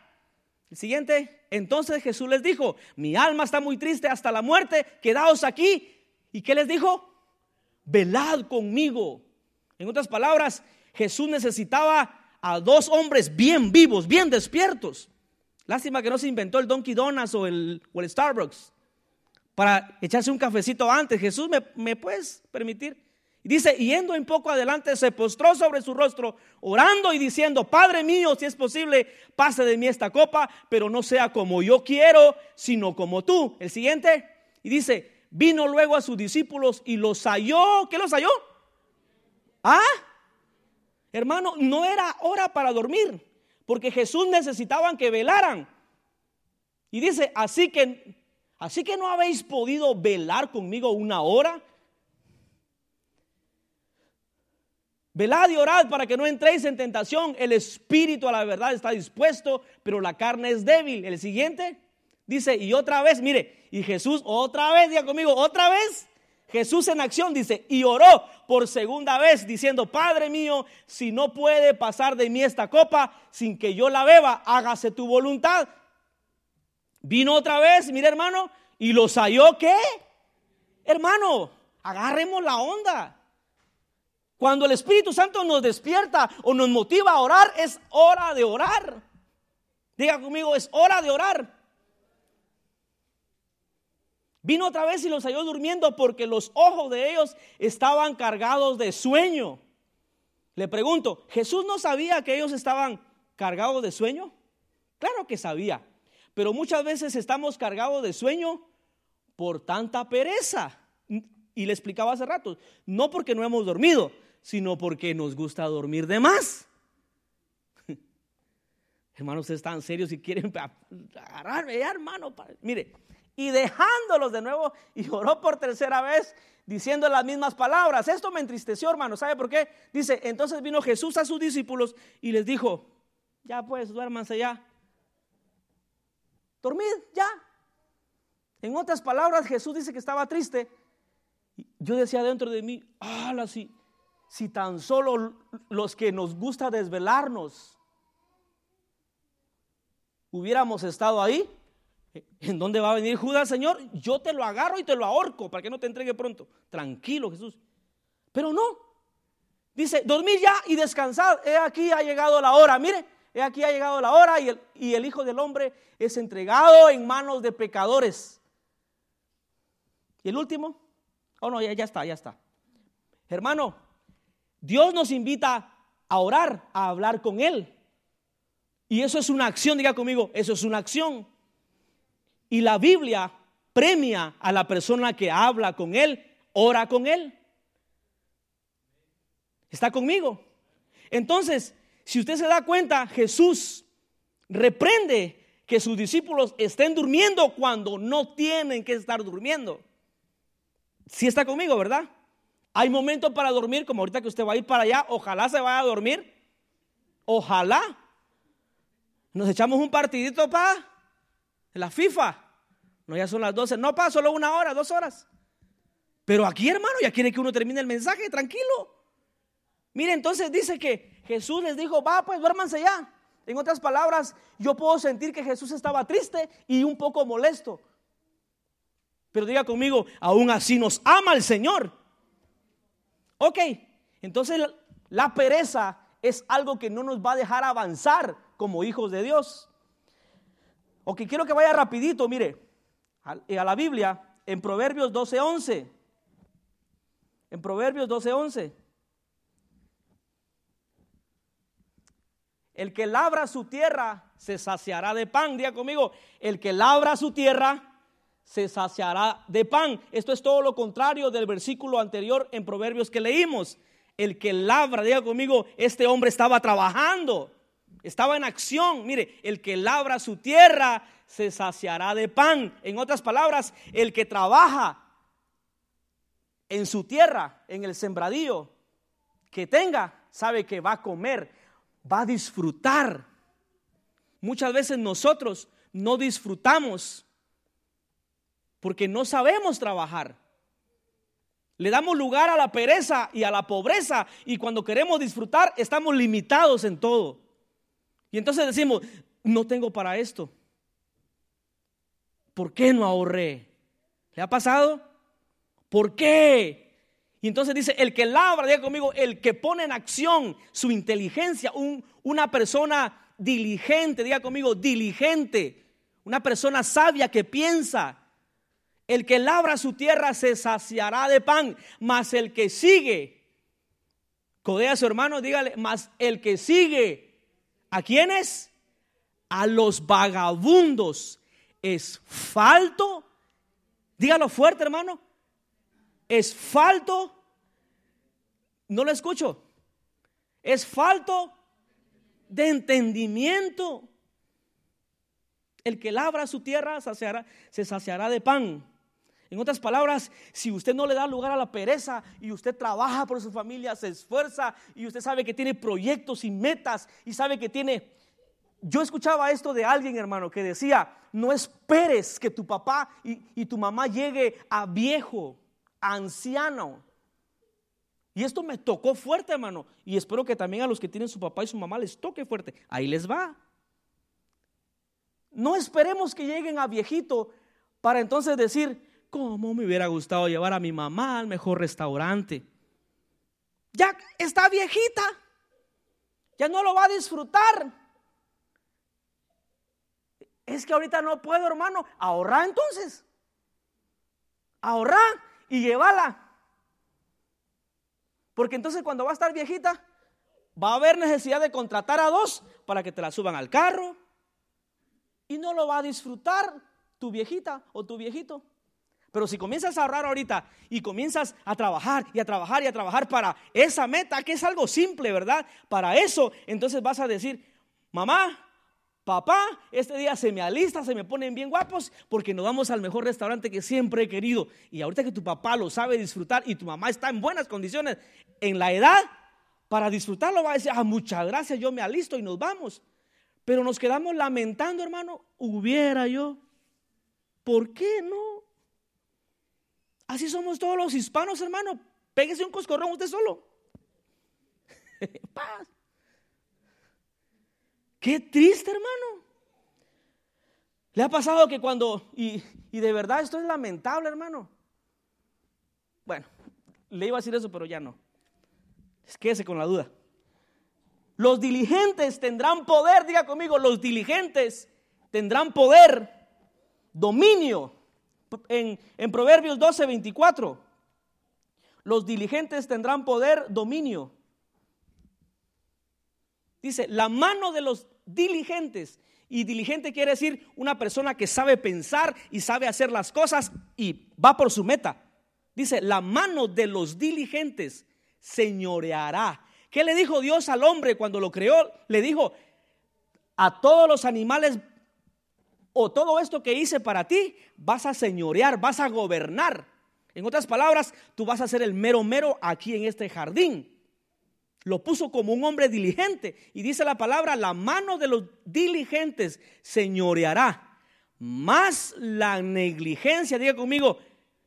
El siguiente, entonces Jesús les dijo, mi alma está muy triste hasta la muerte, quedaos aquí. ¿Y qué les dijo? Velad conmigo. En otras palabras, Jesús necesitaba a dos hombres bien vivos, bien despiertos. Lástima que no se inventó el Donkey Donuts o el, o el Starbucks para echarse un cafecito antes. Jesús, ¿me, me puedes permitir? Y dice, yendo un poco adelante, se postró sobre su rostro, orando y diciendo, Padre mío, si es posible, pase de mí esta copa, pero no sea como yo quiero, sino como tú. El siguiente, y dice, vino luego a sus discípulos y los halló. ¿Qué los halló? ¿Ah? Hermano, no era hora para dormir, porque Jesús necesitaban que velaran. Y dice, así que, así que no habéis podido velar conmigo una hora. Velad y orad para que no entréis en tentación. El espíritu a la verdad está dispuesto, pero la carne es débil. El siguiente dice, y otra vez, mire, y Jesús otra vez, diga conmigo, otra vez. Jesús en acción dice, y oró por segunda vez diciendo, Padre mío, si no puede pasar de mí esta copa sin que yo la beba, hágase tu voluntad. Vino otra vez, mire hermano, y los halló qué? Hermano, agarremos la onda. Cuando el Espíritu Santo nos despierta o nos motiva a orar, es hora de orar. Diga conmigo, es hora de orar. Vino otra vez y los halló durmiendo porque los ojos de ellos estaban cargados de sueño. Le pregunto, ¿Jesús no sabía que ellos estaban cargados de sueño? Claro que sabía, pero muchas veces estamos cargados de sueño por tanta pereza. Y le explicaba hace rato, no porque no hemos dormido, sino porque nos gusta dormir de más. Hermanos, ustedes están serios si quieren agarrarme hermano. Mire, y dejándolos de nuevo, y oró por tercera vez diciendo las mismas palabras. Esto me entristeció, hermano. ¿Sabe por qué? Dice, entonces vino Jesús a sus discípulos y les dijo, ya pues, duérmanse ya. Dormid ya. En otras palabras, Jesús dice que estaba triste. Yo decía dentro de mí, ah, si, si tan solo los que nos gusta desvelarnos hubiéramos estado ahí, ¿En dónde va a venir Judas, Señor? Yo te lo agarro y te lo ahorco para que no te entregue pronto. Tranquilo, Jesús. Pero no. Dice, dormir ya y descansad. He aquí ha llegado la hora. Mire, he aquí ha llegado la hora y el, y el Hijo del Hombre es entregado en manos de pecadores. ¿Y el último? Oh, no, ya, ya está, ya está. Hermano, Dios nos invita a orar, a hablar con Él. Y eso es una acción, diga conmigo, eso es una acción. Y la Biblia premia a la persona que habla con Él, ora con Él. ¿Está conmigo? Entonces, si usted se da cuenta, Jesús reprende que sus discípulos estén durmiendo cuando no tienen que estar durmiendo. Sí está conmigo, ¿verdad? Hay momentos para dormir, como ahorita que usted va a ir para allá, ojalá se vaya a dormir. Ojalá. Nos echamos un partidito, pa, la FIFA. No, ya son las 12. No, pa, solo una hora, dos horas. Pero aquí, hermano, ya quiere que uno termine el mensaje, tranquilo. Mire, entonces dice que Jesús les dijo, va, pues duérmanse ya. En otras palabras, yo puedo sentir que Jesús estaba triste y un poco molesto. Pero diga conmigo, aún así nos ama el Señor. Ok, entonces la pereza es algo que no nos va a dejar avanzar como hijos de Dios. Ok, quiero que vaya rapidito, mire, a, a la Biblia, en Proverbios 12:11. En Proverbios 12:11. El que labra su tierra se saciará de pan. Diga conmigo, el que labra su tierra se saciará de pan. Esto es todo lo contrario del versículo anterior en Proverbios que leímos. El que labra, diga conmigo, este hombre estaba trabajando, estaba en acción. Mire, el que labra su tierra se saciará de pan. En otras palabras, el que trabaja en su tierra, en el sembradío que tenga, sabe que va a comer va a disfrutar. Muchas veces nosotros no disfrutamos porque no sabemos trabajar. Le damos lugar a la pereza y a la pobreza y cuando queremos disfrutar estamos limitados en todo. Y entonces decimos, no tengo para esto. ¿Por qué no ahorré? ¿Le ha pasado? ¿Por qué? Y entonces dice, el que labra, diga conmigo, el que pone en acción su inteligencia, una persona diligente, diga conmigo, diligente, una persona sabia que piensa. El que labra su tierra se saciará de pan, mas el que sigue, codea a su hermano, dígale, mas el que sigue, ¿a quiénes? A los vagabundos es falto. Dígalo fuerte, hermano es falto, no lo escucho, es falto de entendimiento. El que labra su tierra se saciará de pan. En otras palabras, si usted no le da lugar a la pereza y usted trabaja por su familia, se esfuerza y usted sabe que tiene proyectos y metas y sabe que tiene... Yo escuchaba esto de alguien, hermano, que decía, no esperes que tu papá y, tu mamá llegue a viejo anciano. Y esto me tocó fuerte, hermano. Y espero que también a los que tienen su papá y su mamá les toque fuerte. Ahí les va. No esperemos que lleguen a viejito para entonces decir, ¿cómo me hubiera gustado llevar a mi mamá al mejor restaurante? Ya está viejita. Ya no lo va a disfrutar. Es que ahorita no puedo, hermano. Ahorrar entonces. Ahorrar y llévala. Porque entonces cuando va a estar viejita, va a haber necesidad de contratar a dos para que te la suban al carro. Y no lo va a disfrutar tu viejita o tu viejito. Pero si comienzas a ahorrar ahorita y comienzas a trabajar y a trabajar y a trabajar para esa meta, que es algo simple, ¿verdad? Para eso, entonces vas a decir, mamá, Papá, este día se me alista, se me ponen bien guapos porque nos vamos al mejor restaurante que siempre he querido. Y ahorita que tu papá lo sabe disfrutar y tu mamá está en buenas condiciones en la edad para disfrutarlo, va a decir, ah, muchas gracias, yo me alisto y nos vamos. Pero nos quedamos lamentando, hermano, hubiera yo. ¿Por qué no? Así somos todos los hispanos, hermano. Péguese un coscorrón usted solo. Paz. Qué triste, hermano. ¿Le ha pasado que cuando, y, de verdad esto es lamentable, hermano? Bueno, le iba a decir eso, pero ya no. Quédese con la duda. Los diligentes tendrán poder, diga conmigo, los diligentes tendrán poder, dominio. En, Proverbios 12, 24, los diligentes tendrán poder, dominio. Dice, la mano de los diligentes. Y diligente quiere decir una persona que sabe pensar y sabe hacer las cosas y va por su meta. Dice, la mano de los diligentes señoreará. ¿Qué le dijo Dios al hombre cuando lo creó? Le dijo, a todos los animales o todo esto que hice para ti, vas a señorear, vas a gobernar. En otras palabras, tú vas a ser el mero mero aquí en este jardín. Lo puso como un hombre diligente. Y dice la palabra, la mano de los diligentes señoreará. Más la negligencia, diga conmigo,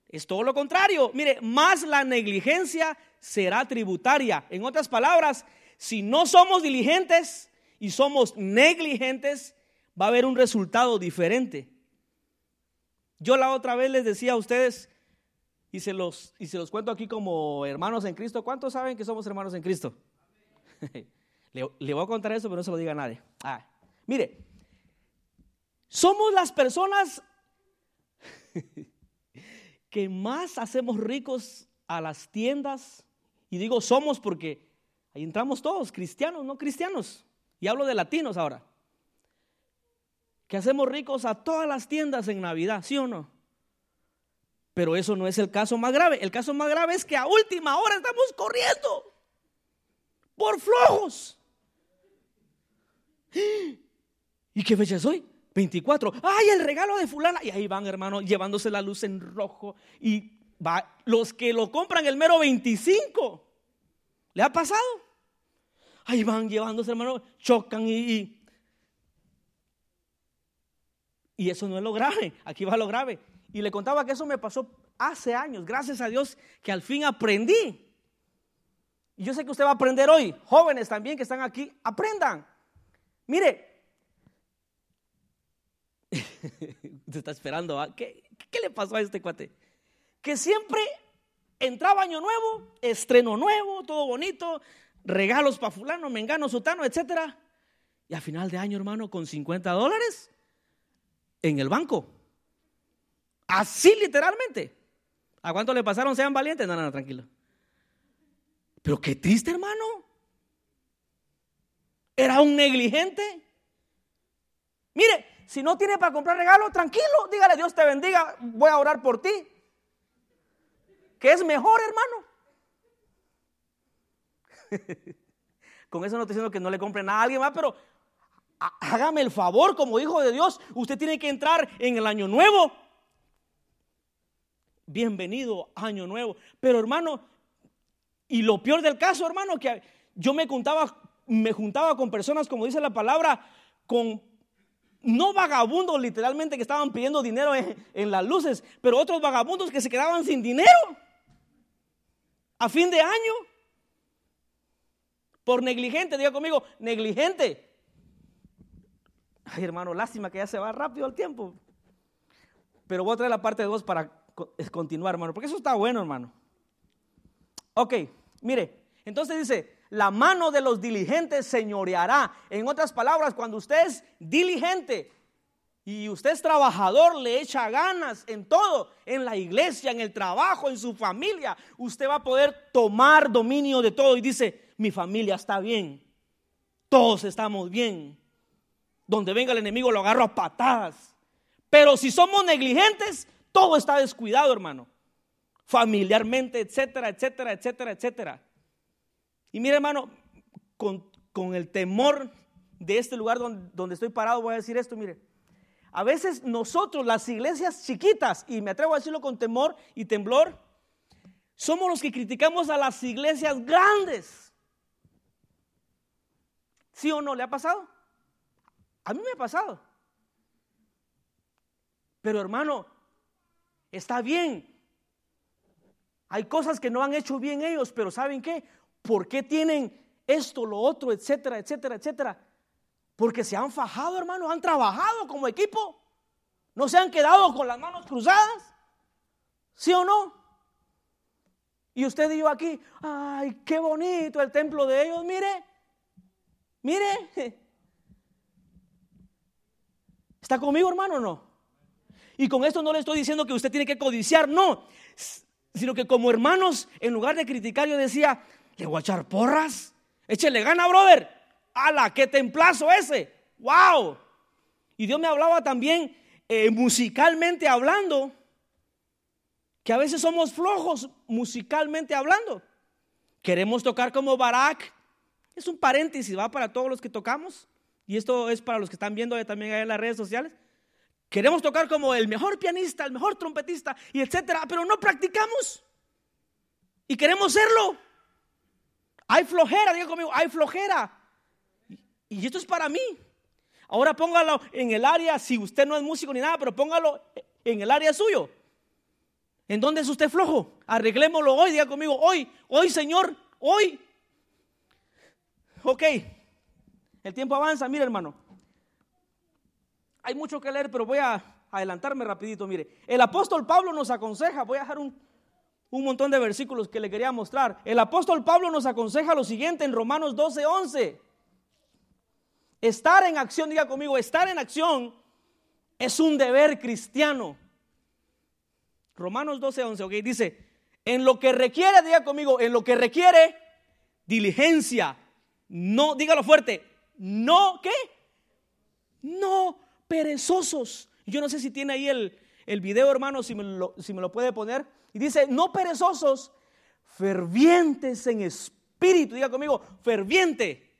es todo lo contrario. Mire, más la negligencia será tributaria. En otras palabras, si no somos diligentes y somos negligentes, va a haber un resultado diferente. Yo la otra vez les decía a ustedes, y se los, y se los cuento aquí como hermanos en Cristo. ¿Cuántos saben que somos hermanos en Cristo? le, voy a contar eso, pero no se lo diga a nadie. Ah, mire, somos las personas que más hacemos ricos a las tiendas. Y digo somos porque ahí entramos todos, cristianos, no cristianos. Y hablo de latinos ahora. Que hacemos ricos a todas las tiendas en Navidad, ¿sí o no? Pero eso no es el caso más grave. El caso más grave es que a última hora estamos corriendo por flojos. ¿Y qué fecha es hoy? 24. ¡Ay, el regalo de fulana! Y ahí van, hermano, llevándose la luz en rojo. Y va, los que lo compran el mero 25. ¿Le ha pasado? Ahí van llevándose, hermano, chocan y, y, y eso no es lo grave. Aquí va lo grave. Y le contaba que eso me pasó hace años. Gracias a Dios que al fin aprendí. Y yo sé que usted va a aprender hoy. Jóvenes también que están aquí, aprendan. Mire, usted está esperando. ¿ah? ¿Qué, ¿Qué le pasó a este cuate? Que siempre entraba año nuevo, estreno nuevo, todo bonito, regalos para fulano, mengano, sutano, etcétera. Y a final de año, hermano, con 50 dólares en el banco. Así literalmente. ¿A cuánto le pasaron? Sean valientes. No, no, no, tranquilo. Pero qué triste, hermano. Era un negligente. Mire, si no tiene para comprar regalo, tranquilo, dígale Dios te bendiga, voy a orar por ti. Que es mejor, hermano. Con eso no estoy diciendo que no le compre nada a alguien más, pero hágame el favor, como hijo de Dios, usted tiene que entrar en el año nuevo bienvenido año nuevo. Pero hermano, y lo peor del caso, hermano, que yo me juntaba, me juntaba con personas, como dice la palabra, con no vagabundos literalmente que estaban pidiendo dinero en, las luces, pero otros vagabundos que se quedaban sin dinero a fin de año. Por negligente, diga conmigo, negligente. Ay, hermano, lástima que ya se va rápido el tiempo. Pero voy a traer la parte de dos para continuar, hermano, porque eso está bueno, hermano. Ok, mire, entonces dice, la mano de los diligentes señoreará. En otras palabras, cuando usted es diligente y usted es trabajador, le echa ganas en todo, en la iglesia, en el trabajo, en su familia, usted va a poder tomar dominio de todo y dice, mi familia está bien, todos estamos bien. Donde venga el enemigo lo agarro a patadas. Pero si somos negligentes, todo está descuidado, hermano. Familiarmente, etcétera, etcétera, etcétera, etcétera. Y mire, hermano, con, el temor de este lugar donde, donde estoy parado, voy a decir esto, mire. A veces nosotros, las iglesias chiquitas, y me atrevo a decirlo con temor y temblor, somos los que criticamos a las iglesias grandes. ¿Sí o no? ¿Le ha pasado? A mí me ha pasado. Pero hermano, Está bien. Hay cosas que no han hecho bien ellos, pero ¿saben qué? ¿Por qué tienen esto, lo otro, etcétera, etcétera, etcétera? Porque se han fajado, hermano, han trabajado como equipo. No se han quedado con las manos cruzadas. ¿Sí o no? Y usted y yo aquí, ay, qué bonito el templo de ellos, mire, mire. ¿Está conmigo, hermano, o no? Y con esto no le estoy diciendo que usted tiene que codiciar, no. Sino que como hermanos, en lugar de criticar, yo decía, le voy a echar porras. Échele gana, brother. ¡Hala, qué templazo ese! ¡Wow! Y Dios me hablaba también eh, musicalmente hablando, que a veces somos flojos musicalmente hablando. Queremos tocar como Barak. Es un paréntesis, va para todos los que tocamos. Y esto es para los que están viendo también en las redes sociales Queremos tocar como el mejor pianista, el mejor trompetista y etcétera, pero no practicamos. Y queremos serlo. Hay flojera, diga conmigo, hay flojera. Y esto es para mí. Ahora póngalo en el área, si usted no es músico ni nada, pero póngalo en el área suyo. ¿En dónde es usted flojo? Arreglémoslo hoy, diga conmigo, hoy, hoy Señor, hoy. Ok, el tiempo avanza, mire hermano. Hay mucho que leer, pero voy a adelantarme rapidito. Mire, el apóstol Pablo nos aconseja, voy a dejar un, un montón de versículos que le quería mostrar. El apóstol Pablo nos aconseja lo siguiente en Romanos 12, 11. Estar en acción, diga conmigo, estar en acción es un deber cristiano. Romanos 12, 11, ok, dice, en lo que requiere, diga conmigo, en lo que requiere diligencia, no, dígalo fuerte, no, ¿qué? No perezosos. Yo no sé si tiene ahí el, el video, hermano, si me, lo, si me lo puede poner. Y dice, no perezosos, fervientes en espíritu, diga conmigo, ferviente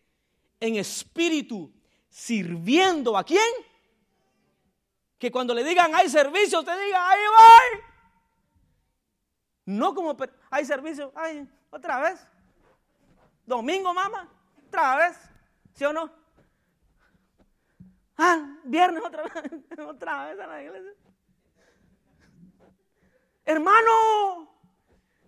en espíritu, sirviendo a quién? Que cuando le digan hay servicio, usted diga, ahí voy. No como hay servicio, ay, otra vez. Domingo, mamá, otra vez. ¿Sí o no? Ah, viernes otra vez, otra vez a la iglesia. Hermano,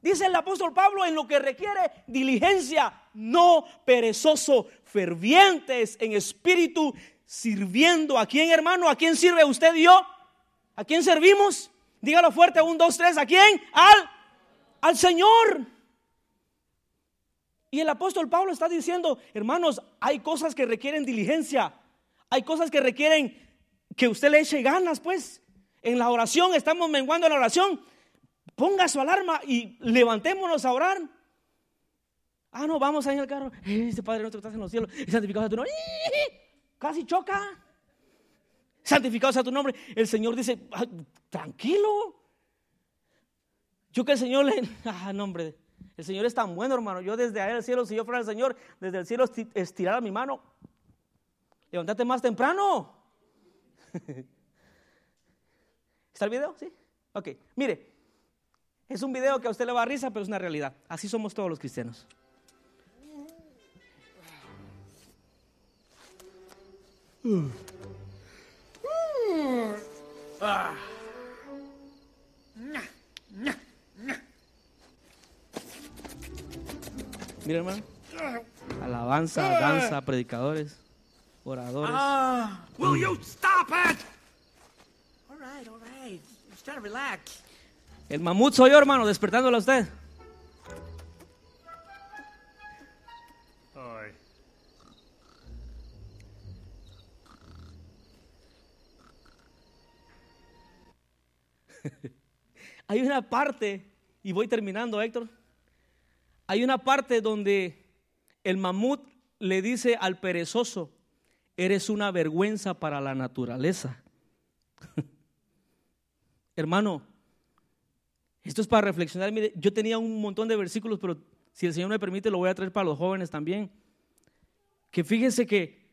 dice el apóstol Pablo, en lo que requiere diligencia, no perezoso, fervientes en espíritu, sirviendo. ¿A quién, hermano? ¿A quién sirve usted y yo? ¿A quién servimos? Dígalo fuerte, un, dos, tres. ¿A quién? Al, al Señor. Y el apóstol Pablo está diciendo, hermanos, hay cosas que requieren diligencia. Hay cosas que requieren que usted le eche ganas, pues. En la oración, estamos menguando la oración. Ponga su alarma y levantémonos a orar. Ah, no, vamos ahí en el carro. Este Padre nuestro que estás en los cielos, y santificado sea tu nombre. Casi choca. Santificado sea tu nombre. El Señor dice, tranquilo. Yo que el Señor le... Ah, nombre. El Señor es tan bueno, hermano. Yo desde ahí el cielo, si yo fuera el Señor, desde el cielo estirara mi mano. Levantate más temprano. ¿Está el video? Sí. Ok. Mire, es un video que a usted le va a risa, pero es una realidad. Así somos todos los cristianos. Mira, hermano. Alabanza, danza, predicadores, oradores. Ah, will you stop it? All right, all right. Just to relax. El mamut soy yo, hermano, despertándolo a usted. Ay. Hay una parte, y voy terminando, Héctor. Hay una parte donde el mamut le dice al perezoso, eres una vergüenza para la naturaleza. Hermano, esto es para reflexionar. Mire, yo tenía un montón de versículos, pero si el Señor me permite, lo voy a traer para los jóvenes también. Que fíjense que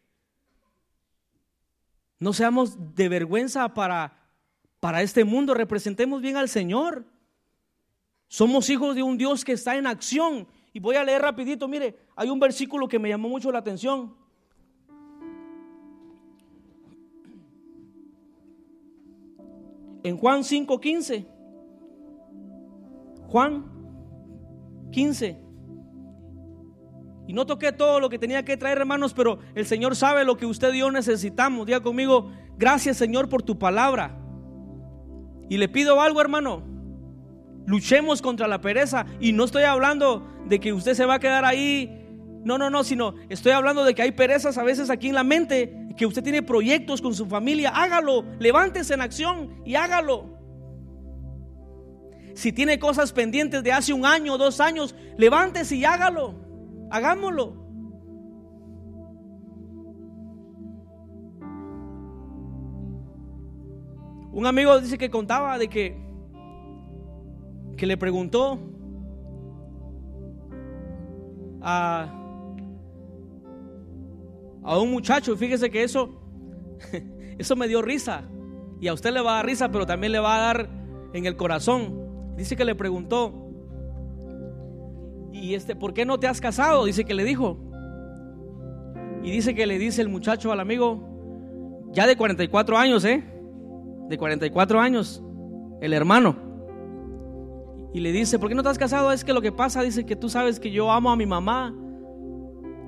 no seamos de vergüenza para, para este mundo, representemos bien al Señor. Somos hijos de un Dios que está en acción. Y voy a leer rapidito, mire, hay un versículo que me llamó mucho la atención. En Juan 5:15. Juan 15. Y no toqué todo lo que tenía que traer, hermanos, pero el Señor sabe lo que usted y yo necesitamos. Diga conmigo, gracias Señor por tu palabra. Y le pido algo, hermano. Luchemos contra la pereza. Y no estoy hablando de que usted se va a quedar ahí. No, no, no, sino estoy hablando de que hay perezas a veces aquí en la mente, que usted tiene proyectos con su familia. Hágalo, levántese en acción y hágalo. Si tiene cosas pendientes de hace un año, dos años, levántese y hágalo. Hagámoslo. Un amigo dice que contaba de que que le preguntó a, a un muchacho, fíjese que eso eso me dio risa. Y a usted le va a dar risa, pero también le va a dar en el corazón. Dice que le preguntó, ¿y este, por qué no te has casado? Dice que le dijo. Y dice que le dice el muchacho al amigo, ya de 44 años, ¿eh? De 44 años, el hermano. Y le dice, ¿por qué no has casado? Es que lo que pasa, dice que tú sabes que yo amo a mi mamá,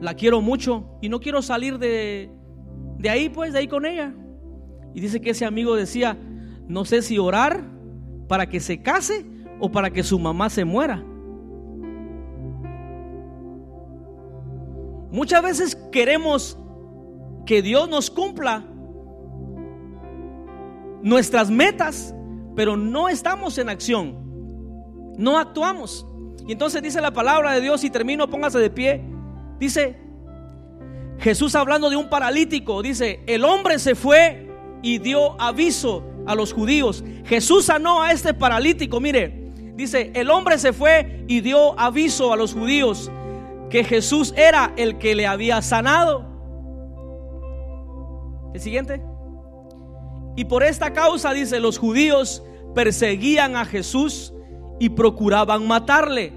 la quiero mucho y no quiero salir de, de ahí, pues, de ahí con ella. Y dice que ese amigo decía, no sé si orar para que se case o para que su mamá se muera. Muchas veces queremos que Dios nos cumpla nuestras metas, pero no estamos en acción, no actuamos. Y entonces dice la palabra de Dios y termino, póngase de pie. Dice Jesús hablando de un paralítico, dice, el hombre se fue y dio aviso a los judíos. Jesús sanó a este paralítico, mire, dice, el hombre se fue y dio aviso a los judíos que Jesús era el que le había sanado. El siguiente. Y por esta causa, dice, los judíos perseguían a Jesús y procuraban matarle,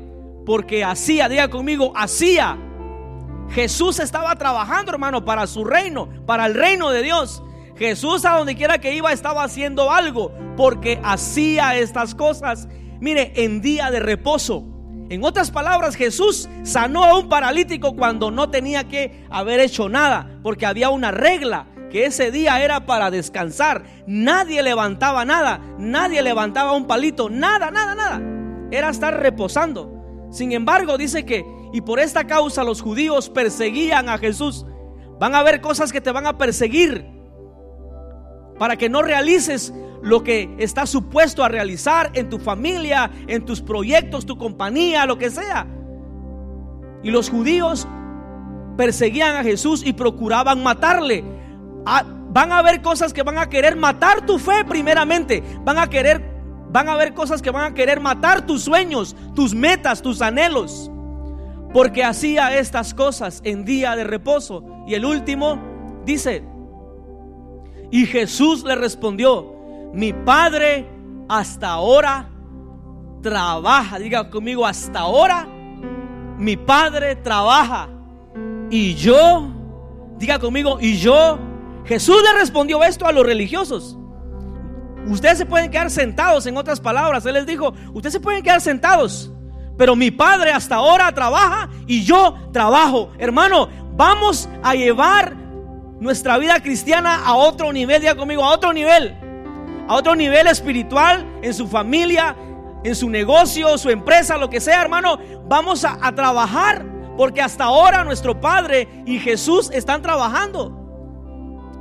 porque hacía, diga conmigo, hacía. Jesús estaba trabajando, hermano, para su reino, para el reino de Dios. Jesús a donde quiera que iba estaba haciendo algo, porque hacía estas cosas. Mire, en día de reposo. En otras palabras, Jesús sanó a un paralítico cuando no tenía que haber hecho nada, porque había una regla que ese día era para descansar. Nadie levantaba nada, nadie levantaba un palito, nada, nada, nada. Era estar reposando. Sin embargo, dice que, y por esta causa los judíos perseguían a Jesús. Van a haber cosas que te van a perseguir para que no realices lo que está supuesto a realizar en tu familia, en tus proyectos, tu compañía, lo que sea. Y los judíos perseguían a Jesús y procuraban matarle. Ah, van a haber cosas que van a querer matar tu fe primeramente. Van a querer van a haber cosas que van a querer matar tus sueños, tus metas, tus anhelos. Porque hacía estas cosas en día de reposo. Y el último dice, y Jesús le respondió, mi padre hasta ahora trabaja. Diga conmigo, hasta ahora mi padre trabaja. Y yo, diga conmigo, y yo, Jesús le respondió esto a los religiosos. Ustedes se pueden quedar sentados, en otras palabras. Él les dijo, ustedes se pueden quedar sentados. Pero mi padre hasta ahora trabaja y yo trabajo. Hermano, vamos a llevar nuestra vida cristiana a otro nivel. Diga conmigo, a otro nivel. A otro nivel espiritual, en su familia, en su negocio, su empresa, lo que sea, hermano. Vamos a trabajar. Porque hasta ahora nuestro Padre y Jesús están trabajando.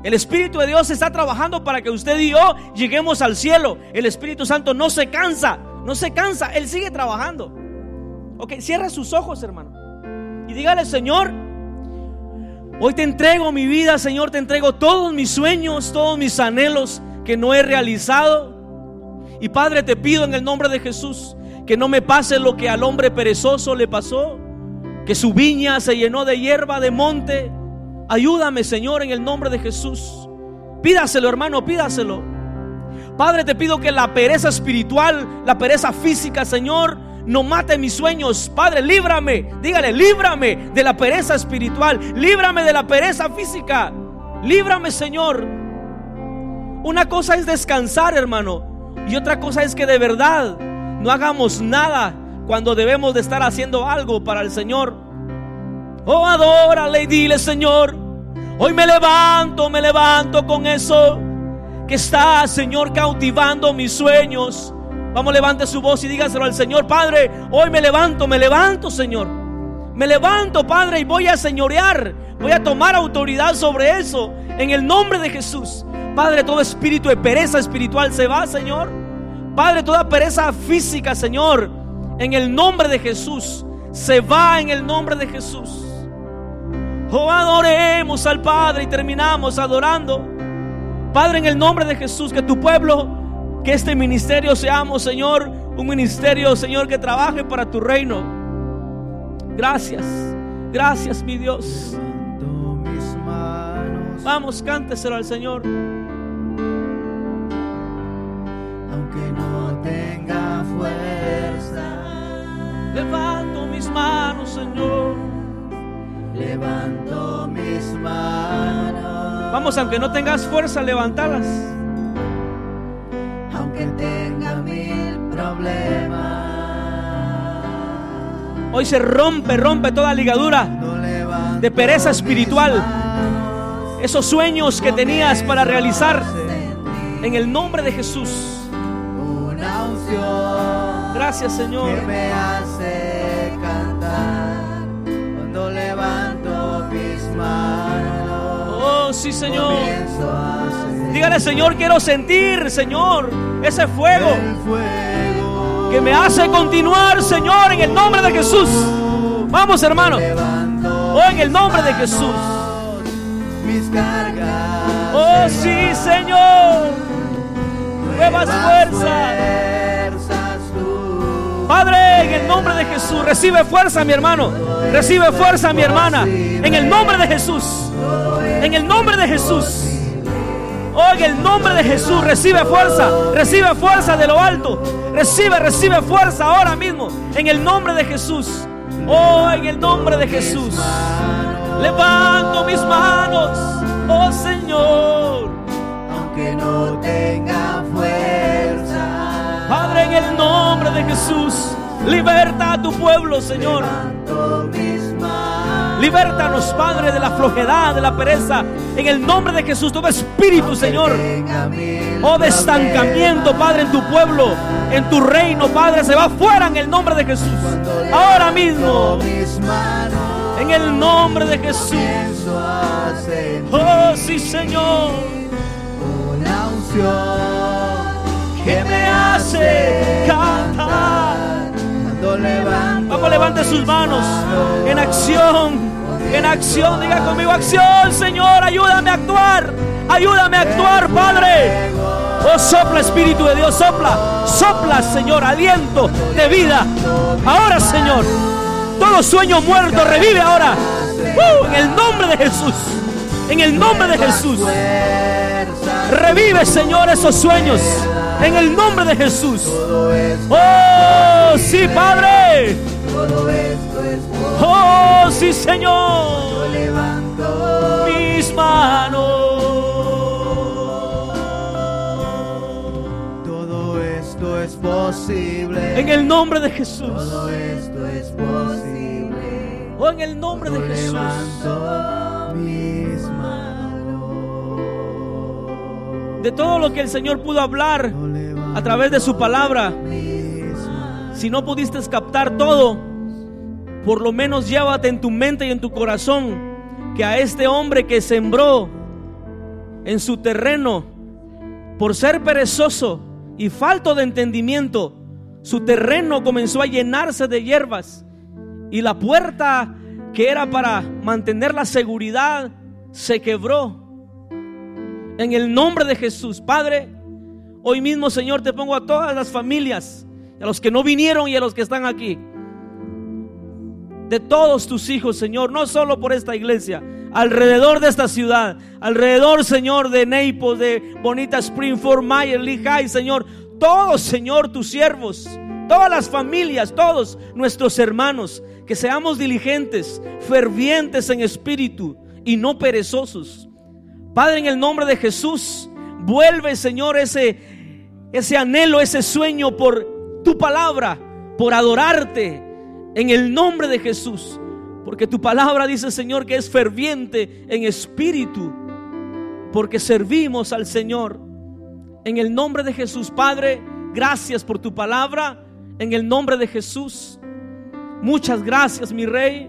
El Espíritu de Dios está trabajando para que usted y yo lleguemos al cielo. El Espíritu Santo no se cansa, no se cansa, Él sigue trabajando. Ok, cierra sus ojos, hermano. Y dígale, Señor, hoy te entrego mi vida, Señor, te entrego todos mis sueños, todos mis anhelos que no he realizado. Y Padre, te pido en el nombre de Jesús que no me pase lo que al hombre perezoso le pasó, que su viña se llenó de hierba de monte Ayúdame, Señor, en el nombre de Jesús. Pídaselo, hermano, pídaselo. Padre, te pido que la pereza espiritual, la pereza física, Señor, no mate mis sueños. Padre, líbrame. Dígale, líbrame de la pereza espiritual. Líbrame de la pereza física. Líbrame, Señor. Una cosa es descansar, hermano. Y otra cosa es que de verdad no hagamos nada cuando debemos de estar haciendo algo para el Señor. Oh, adórale y dile, Señor, hoy me levanto, me levanto con eso que está, Señor, cautivando mis sueños. Vamos, levante su voz y dígaselo al Señor, Padre, hoy me levanto, me levanto, Señor. Me levanto, Padre, y voy a señorear, voy a tomar autoridad sobre eso, en el nombre de Jesús. Padre, todo espíritu de pereza espiritual se va, Señor. Padre, toda pereza física, Señor, en el nombre de Jesús, se va en el nombre de Jesús. Oh, adoremos al Padre y terminamos adorando. Padre, en el nombre de Jesús, que tu pueblo, que este ministerio seamos, Señor, un ministerio, Señor, que trabaje para tu reino. Gracias, gracias, mi Dios. Vamos, cánteselo al Señor. aunque no tenga fuerza. Levanto mis manos, Señor. Levanto mis manos, Vamos, aunque no tengas fuerza, levantalas. aunque tenga mil problemas. Hoy se rompe, rompe toda ligadura de pereza espiritual. Esos sueños que tenías para realizar en el nombre de Jesús. Gracias, Señor. me hace sí, Señor. Dígale, Señor, quiero sentir, Señor, ese fuego que me hace continuar, Señor, en el nombre de Jesús. Vamos, hermano. Oh, en el nombre de Jesús. Oh, sí, Señor. Nuevas fuerzas. Padre, en el nombre de Jesús, recibe fuerza, mi hermano. Recibe fuerza, mi hermana. En el nombre de Jesús. En el nombre de Jesús. Oh, en el nombre de Jesús, recibe fuerza. Recibe fuerza de lo alto. Recibe, recibe fuerza ahora mismo. En el nombre de Jesús. Oh, en el nombre de Jesús. Levanto mis manos. Oh, Señor. Aunque no tenga fuerza. Padre, en el nombre de Jesús. Liberta a tu pueblo, Señor. Libértanos, Padre, de la flojedad, de la pereza. En el nombre de Jesús, todo espíritu, Señor. Oh, de estancamiento, Padre, en tu pueblo, en tu reino, Padre, se va fuera en el nombre de Jesús. Ahora mismo, en el nombre de Jesús. Oh, sí, Señor, una unción que me hace cantar. cuando levanto Vamos, levante sus manos en acción, en acción. Diga conmigo, acción, Señor, ayúdame a actuar. Ayúdame a actuar, Padre. Oh, sopla, Espíritu de Dios, sopla. Sopla, Señor, aliento de vida. Ahora, Señor, todo sueño muerto revive ahora. Uh, en el nombre de Jesús. En el nombre de Jesús. Revive, Señor, esos sueños. En el nombre de Jesús. Oh, sí, Padre. Oh, sí, Señor. levanto. Mis manos. Todo esto es posible. En el nombre de Jesús. Todo esto es posible. Oh, en el nombre de Jesús. De todo lo que el Señor pudo hablar a través de su palabra. Si no pudiste captar todo, por lo menos llévate en tu mente y en tu corazón que a este hombre que sembró en su terreno por ser perezoso y falto de entendimiento, su terreno comenzó a llenarse de hierbas y la puerta que era para mantener la seguridad se quebró. En el nombre de Jesús, Padre, hoy mismo, Señor, te pongo a todas las familias, a los que no vinieron y a los que están aquí. De todos tus hijos, Señor, no solo por esta iglesia, alrededor de esta ciudad, alrededor, Señor, de Naples, de Bonita Spring, Fort Myers, Lehigh, Señor, todos, Señor, tus siervos, todas las familias, todos nuestros hermanos, que seamos diligentes, fervientes en espíritu y no perezosos. Padre, en el nombre de Jesús, vuelve, Señor, ese, ese anhelo, ese sueño por tu palabra, por adorarte, en el nombre de Jesús. Porque tu palabra dice, Señor, que es ferviente en espíritu, porque servimos al Señor. En el nombre de Jesús, Padre, gracias por tu palabra. En el nombre de Jesús, muchas gracias, mi Rey.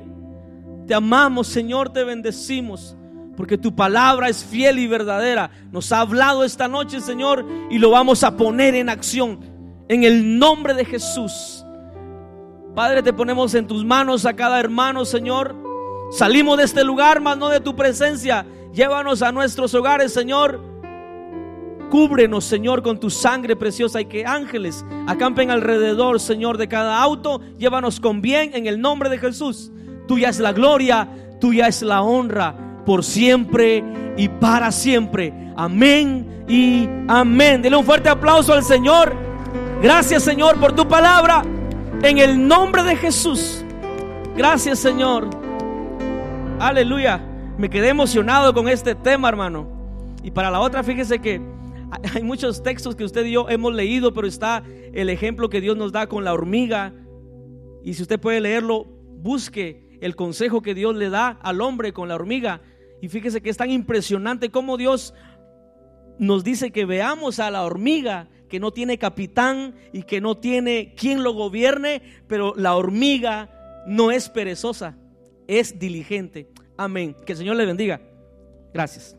Te amamos, Señor, te bendecimos. Porque tu palabra es fiel y verdadera. Nos ha hablado esta noche, Señor, y lo vamos a poner en acción. En el nombre de Jesús. Padre, te ponemos en tus manos a cada hermano, Señor. Salimos de este lugar, mas no de tu presencia. Llévanos a nuestros hogares, Señor. Cúbrenos, Señor, con tu sangre preciosa y que ángeles acampen alrededor, Señor, de cada auto. Llévanos con bien en el nombre de Jesús. Tuya es la gloria, tuya es la honra por siempre y para siempre. Amén y amén. Dele un fuerte aplauso al Señor. Gracias Señor por tu palabra. En el nombre de Jesús. Gracias Señor. Aleluya. Me quedé emocionado con este tema, hermano. Y para la otra, fíjese que hay muchos textos que usted y yo hemos leído, pero está el ejemplo que Dios nos da con la hormiga. Y si usted puede leerlo, busque el consejo que Dios le da al hombre con la hormiga. Y fíjese que es tan impresionante como Dios nos dice que veamos a la hormiga que no tiene capitán y que no tiene quien lo gobierne, pero la hormiga no es perezosa, es diligente. Amén. Que el Señor le bendiga. Gracias.